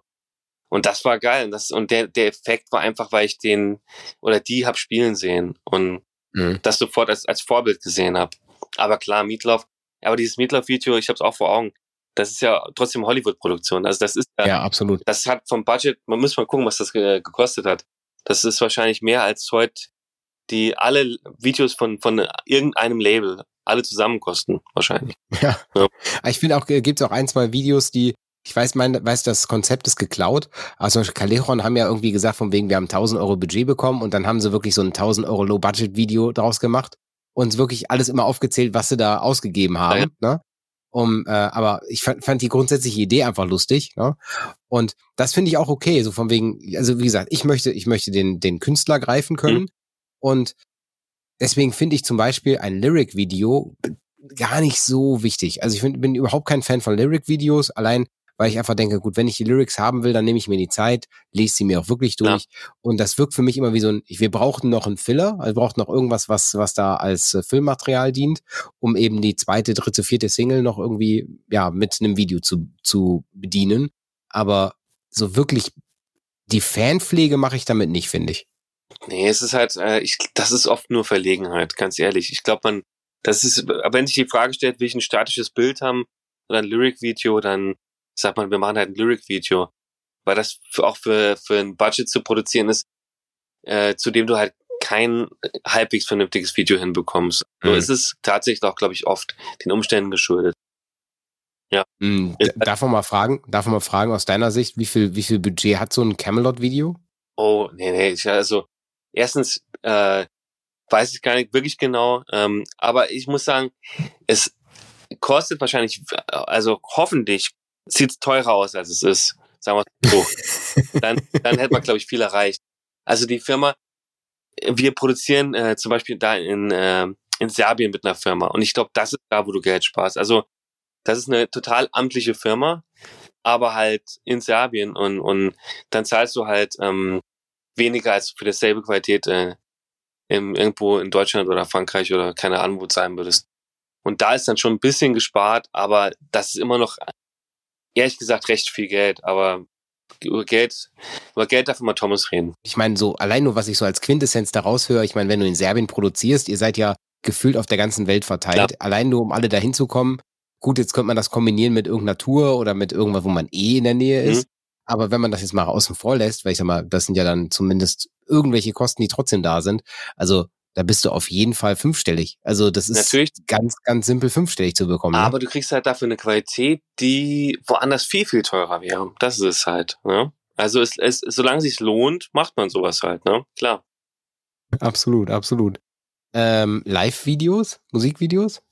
Und das war geil. Und, das, und der, der Effekt war einfach, weil ich den oder die hab spielen sehen und mhm. das sofort als, als Vorbild gesehen habe. Aber klar, Meatloaf, aber dieses Meatloaf-Video, ich habe es auch vor Augen, das ist ja trotzdem Hollywood-Produktion. Also das ist ja, ja, absolut. Das hat vom Budget, man muss mal gucken, was das ge gekostet hat. Das ist wahrscheinlich mehr als heute die alle Videos von von irgendeinem Label alle zusammen kosten wahrscheinlich. Ja. ja. Ich finde auch gibt es auch ein zwei Videos, die ich weiß, mein, weiß, das Konzept ist geklaut. Beispiel Callejon haben ja irgendwie gesagt, von wegen, wir haben 1000 Euro Budget bekommen und dann haben sie wirklich so ein 1000 Euro Low-Budget-Video draus gemacht und wirklich alles immer aufgezählt, was sie da ausgegeben haben. Ja. Ne? Um, äh, aber ich fand, fand die grundsätzliche Idee einfach lustig. Ne? Und das finde ich auch okay. So von wegen, also wie gesagt, ich möchte, ich möchte den, den Künstler greifen können. Mhm. Und deswegen finde ich zum Beispiel ein Lyric-Video gar nicht so wichtig. Also ich find, bin überhaupt kein Fan von Lyric-Videos, allein weil ich einfach denke, gut, wenn ich die Lyrics haben will, dann nehme ich mir die Zeit, lese sie mir auch wirklich durch. Ja. Und das wirkt für mich immer wie so ein, wir brauchten noch einen Filler, also wir brauchten noch irgendwas, was, was da als äh, Filmmaterial dient, um eben die zweite, dritte, vierte Single noch irgendwie, ja, mit einem Video zu, zu bedienen. Aber so wirklich die Fanpflege mache ich damit nicht, finde ich. Nee, es ist halt, äh, ich, das ist oft nur Verlegenheit, ganz ehrlich. Ich glaube, man, das ist, wenn sich die Frage stellt, will ich ein statisches Bild haben oder ein Lyric-Video, dann sagt man, wir machen halt ein Lyric-Video. Weil das für, auch für, für ein Budget zu produzieren ist, äh, zu dem du halt kein halbwegs vernünftiges Video hinbekommst. Mhm. So ist es tatsächlich auch, glaube ich, oft den Umständen geschuldet. Ja. Mhm. Darf man mal fragen, darf man mal fragen aus deiner Sicht, wie viel, wie viel Budget hat so ein Camelot-Video? Oh, nee, nee, ich, also, erstens, äh, weiß ich gar nicht wirklich genau, ähm, aber ich muss sagen, es kostet wahrscheinlich, also hoffentlich sieht es teurer aus, als es ist. Sagen wir so. dann, dann hätte man, glaube ich, viel erreicht. Also die Firma, wir produzieren äh, zum Beispiel da in, äh, in Serbien mit einer Firma. Und ich glaube, das ist da, wo du Geld sparst. Also das ist eine total amtliche Firma, aber halt in Serbien. Und, und dann zahlst du halt ähm, weniger als für dasselbe Qualität äh, im, irgendwo in Deutschland oder Frankreich oder keine Ahnung, wo sein würdest. Und da ist dann schon ein bisschen gespart, aber das ist immer noch ehrlich gesagt recht viel Geld, aber über Geld, über Geld darf immer Thomas reden. Ich meine, so allein nur, was ich so als Quintessenz daraus höre, ich meine, wenn du in Serbien produzierst, ihr seid ja gefühlt auf der ganzen Welt verteilt, Klar. allein nur, um alle dahin zu kommen. Gut, jetzt könnte man das kombinieren mit irgendeiner Tour oder mit irgendwas, wo man eh in der Nähe ist. Aber wenn man das jetzt mal außen vor lässt, weil ich sag mal, das sind ja dann zumindest irgendwelche Kosten, die trotzdem da sind. Also da bist du auf jeden Fall fünfstellig. Also das ist Natürlich. ganz, ganz simpel fünfstellig zu bekommen. Ne? Aber ne? du kriegst halt dafür eine Qualität, die woanders viel, viel teurer wäre. Das ist es halt. Ne? Also es, es, solange es sich lohnt, macht man sowas halt, ne? Klar. Absolut, absolut. Ähm, Live-Videos, Musikvideos?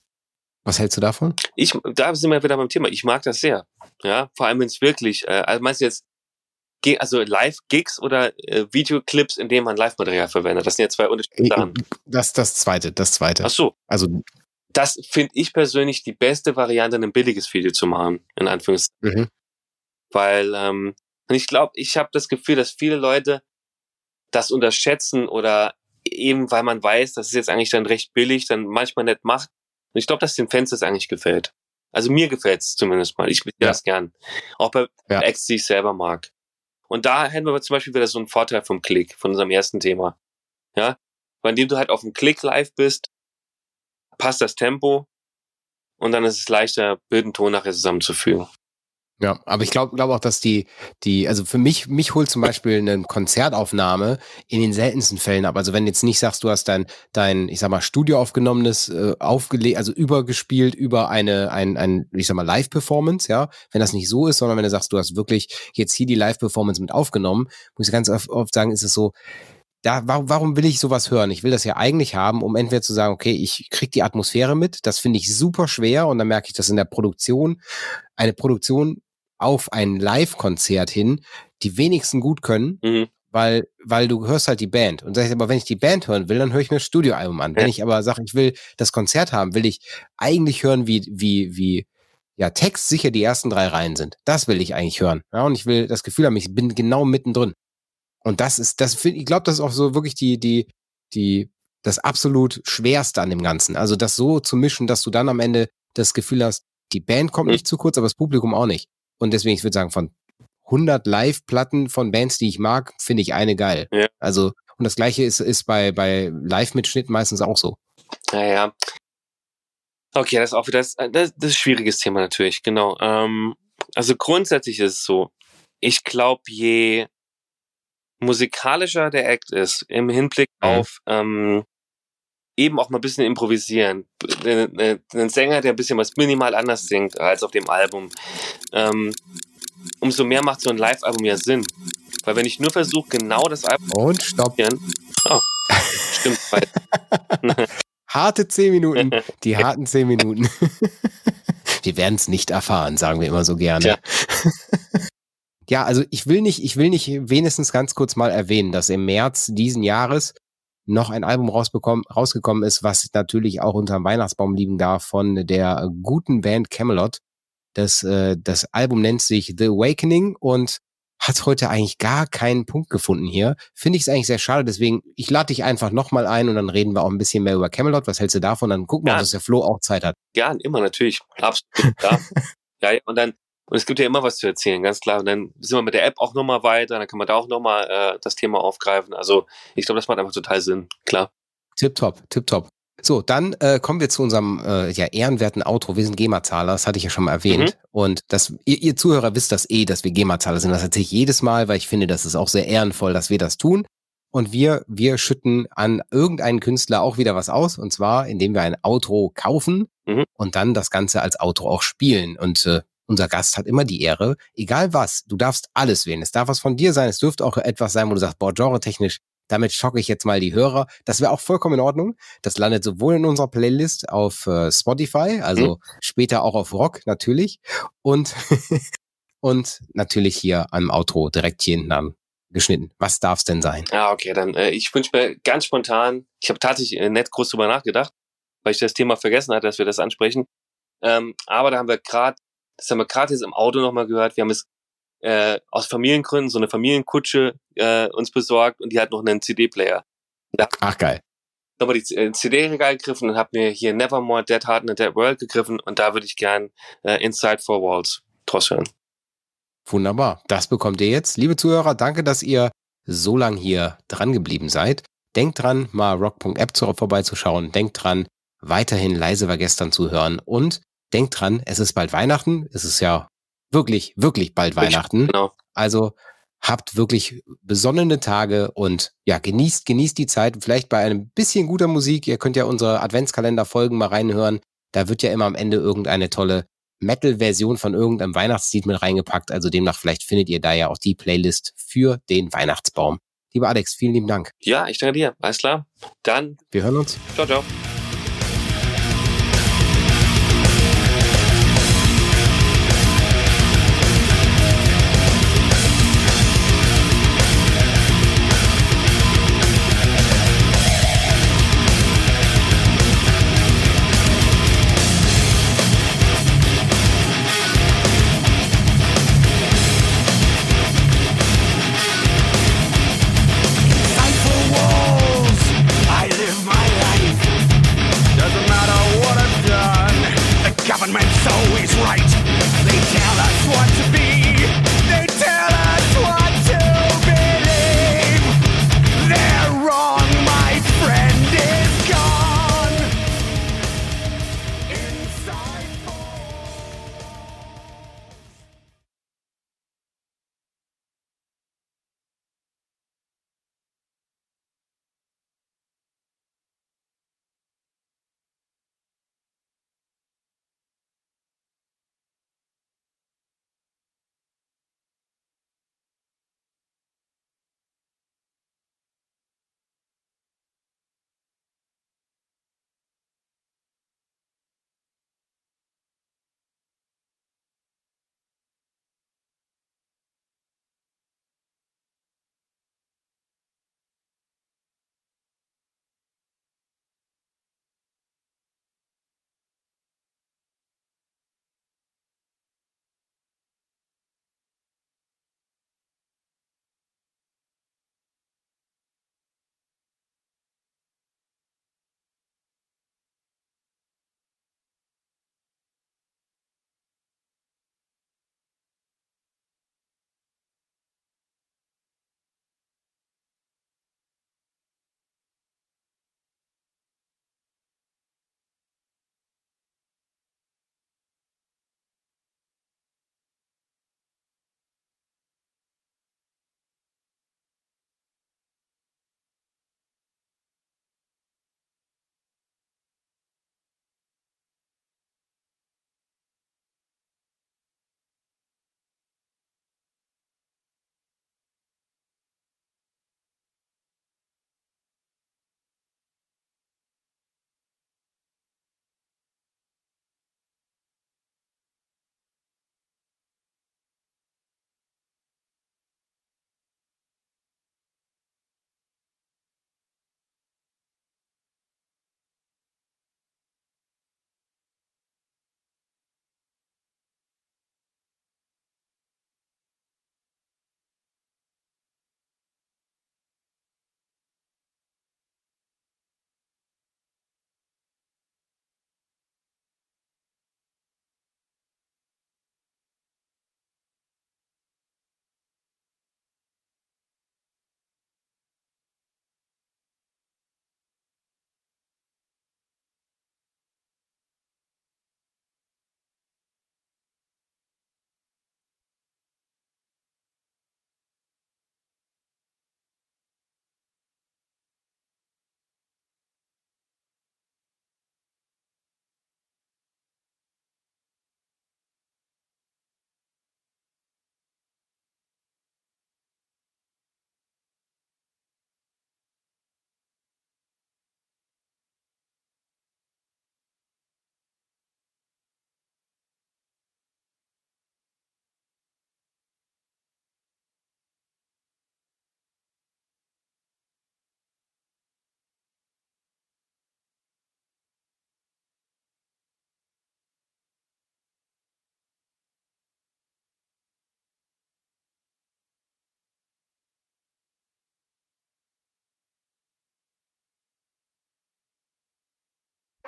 Was hältst du davon? Ich, da sind wir wieder beim Thema. Ich mag das sehr. Ja, vor allem wenn es wirklich, äh, also meinst du jetzt also Live-Gigs oder äh, Videoclips, in denen man Live-Material verwendet? Das sind ja zwei unterschiedliche Sachen. Das, das zweite, das zweite. Ach so. Also, das finde ich persönlich die beste Variante, ein billiges Video zu machen, in Anführungszeichen. Mhm. Weil, ähm, und ich glaube, ich habe das Gefühl, dass viele Leute das unterschätzen oder eben, weil man weiß, das ist jetzt eigentlich dann recht billig, dann manchmal nicht macht. Und ich glaube, dass den Fans das eigentlich gefällt. Also mir gefällt es zumindest mal. Ich will ja. das gern. Auch bei ja. Acts, die ich selber mag. Und da hätten wir zum Beispiel wieder so einen Vorteil vom Klick, von unserem ersten Thema. Ja, bei dem du halt auf dem Klick live bist, passt das Tempo und dann ist es leichter, Bild und Ton nachher zusammenzufügen. Ja, aber ich glaube glaub auch, dass die, die, also für mich, mich holt zum Beispiel eine Konzertaufnahme in den seltensten Fällen ab. Also wenn jetzt nicht sagst, du hast dein, dein, ich sag mal, Studio aufgenommenes, äh, aufgelegt, also übergespielt über eine, ein, ein, ich sag mal, Live-Performance, ja, wenn das nicht so ist, sondern wenn du sagst, du hast wirklich jetzt hier die Live-Performance mit aufgenommen, muss ich ganz oft, sagen, ist es so, da, warum will ich sowas hören? Ich will das ja eigentlich haben, um entweder zu sagen, okay, ich krieg die Atmosphäre mit, das finde ich super schwer und dann merke ich das in der Produktion. Eine Produktion auf ein Live-Konzert hin die wenigsten gut können, mhm. weil, weil du hörst halt die Band. Und sagst, aber wenn ich die Band hören will, dann höre ich mir das Studioalbum an. Ja. Wenn ich aber sage, ich will das Konzert haben, will ich eigentlich hören, wie, wie, wie, ja, Text sicher die ersten drei Reihen sind. Das will ich eigentlich hören. Ja, und ich will das Gefühl haben, ich bin genau mittendrin. Und das ist, das ich glaube, das ist auch so wirklich die, die, die, das absolut Schwerste an dem Ganzen. Also das so zu mischen, dass du dann am Ende das Gefühl hast, die Band kommt mhm. nicht zu kurz, aber das Publikum auch nicht. Und deswegen, ich würde sagen, von 100 Live-Platten von Bands, die ich mag, finde ich eine geil. Ja. Also, und das gleiche ist, ist bei, bei Live-Mitschnitt meistens auch so. Naja. Okay, das ist auch wieder, das, das, das ist ein schwieriges Thema natürlich, genau. Ähm, also grundsätzlich ist es so, ich glaube, je musikalischer der Act ist, im Hinblick mhm. auf ähm, eben auch mal ein bisschen improvisieren. Ein Sänger, der ein bisschen was minimal anders singt als auf dem Album. Ähm, umso mehr macht so ein Live-Album ja Sinn. Weil wenn ich nur versuche, genau das Album Und stopp. Oh, stimmt. Harte zehn Minuten. Die harten zehn Minuten. wir werden es nicht erfahren, sagen wir immer so gerne. Ja. ja, also ich will nicht, ich will nicht wenigstens ganz kurz mal erwähnen, dass im März diesen Jahres noch ein Album rausgekommen ist, was natürlich auch unterm Weihnachtsbaum liegen darf von der guten Band Camelot. Das, äh, das Album nennt sich The Awakening und hat heute eigentlich gar keinen Punkt gefunden hier. Finde ich es eigentlich sehr schade. Deswegen, ich lade dich einfach nochmal ein und dann reden wir auch ein bisschen mehr über Camelot. Was hältst du davon? Dann gucken wir, ja. dass der Flo auch Zeit hat. Ja, immer natürlich. Absolut. ja. ja, und dann, und es gibt ja immer was zu erzählen, ganz klar. Und dann sind wir mit der App auch nochmal weiter, dann kann man da auch nochmal äh, das Thema aufgreifen. Also ich glaube, das macht einfach total Sinn, klar. Tipptopp, tipptopp. So, dann äh, kommen wir zu unserem äh, ja, ehrenwerten Outro. Wir sind GEMA-Zahler, das hatte ich ja schon mal erwähnt. Mhm. Und das, ihr, ihr Zuhörer wisst das eh, dass wir GEMA-Zahler sind. Das erzähle ich jedes Mal, weil ich finde, das ist auch sehr ehrenvoll, dass wir das tun. Und wir, wir schütten an irgendeinen Künstler auch wieder was aus. Und zwar, indem wir ein Outro kaufen mhm. und dann das Ganze als Outro auch spielen. Und äh, unser Gast hat immer die Ehre, egal was, du darfst alles wählen. Es darf was von dir sein, es dürfte auch etwas sein, wo du sagst, boah, genre-technisch, damit schocke ich jetzt mal die Hörer. Das wäre auch vollkommen in Ordnung. Das landet sowohl in unserer Playlist auf äh, Spotify, also mhm. später auch auf Rock natürlich und und natürlich hier am Outro direkt hier hinten an geschnitten. Was darf es denn sein? Ja, okay, dann äh, ich wünsche mir ganz spontan, ich habe tatsächlich äh, nett groß drüber nachgedacht, weil ich das Thema vergessen hatte, dass wir das ansprechen. Ähm, aber da haben wir gerade, das haben wir gerade jetzt im Auto nochmal gehört, wir haben es äh, aus Familiengründen so eine Familienkutsche äh, uns besorgt und die hat noch einen CD-Player. Ach geil. Nochmal die äh, CD-Regal gegriffen und habe mir hier Nevermore, Dead Heart in a Dead World gegriffen und da würde ich gern äh, Inside Four Walls draus hören. Wunderbar. Das bekommt ihr jetzt. Liebe Zuhörer, danke, dass ihr so lang hier dran geblieben seid. Denkt dran, mal rock.app vorbeizuschauen. Denkt dran, weiterhin leise war gestern zu hören. Und denkt dran, es ist bald Weihnachten. Es ist ja wirklich, wirklich bald Weihnachten. Genau. Also habt wirklich besonnene Tage und ja, genießt, genießt die Zeit. Vielleicht bei einem bisschen guter Musik. Ihr könnt ja unsere Adventskalender-Folgen mal reinhören. Da wird ja immer am Ende irgendeine tolle Metal-Version von irgendeinem Weihnachtslied mit reingepackt. Also demnach, vielleicht findet ihr da ja auch die Playlist für den Weihnachtsbaum. Lieber Alex, vielen lieben Dank. Ja, ich danke dir. Alles klar. Dann. Wir hören uns. Ciao, ciao.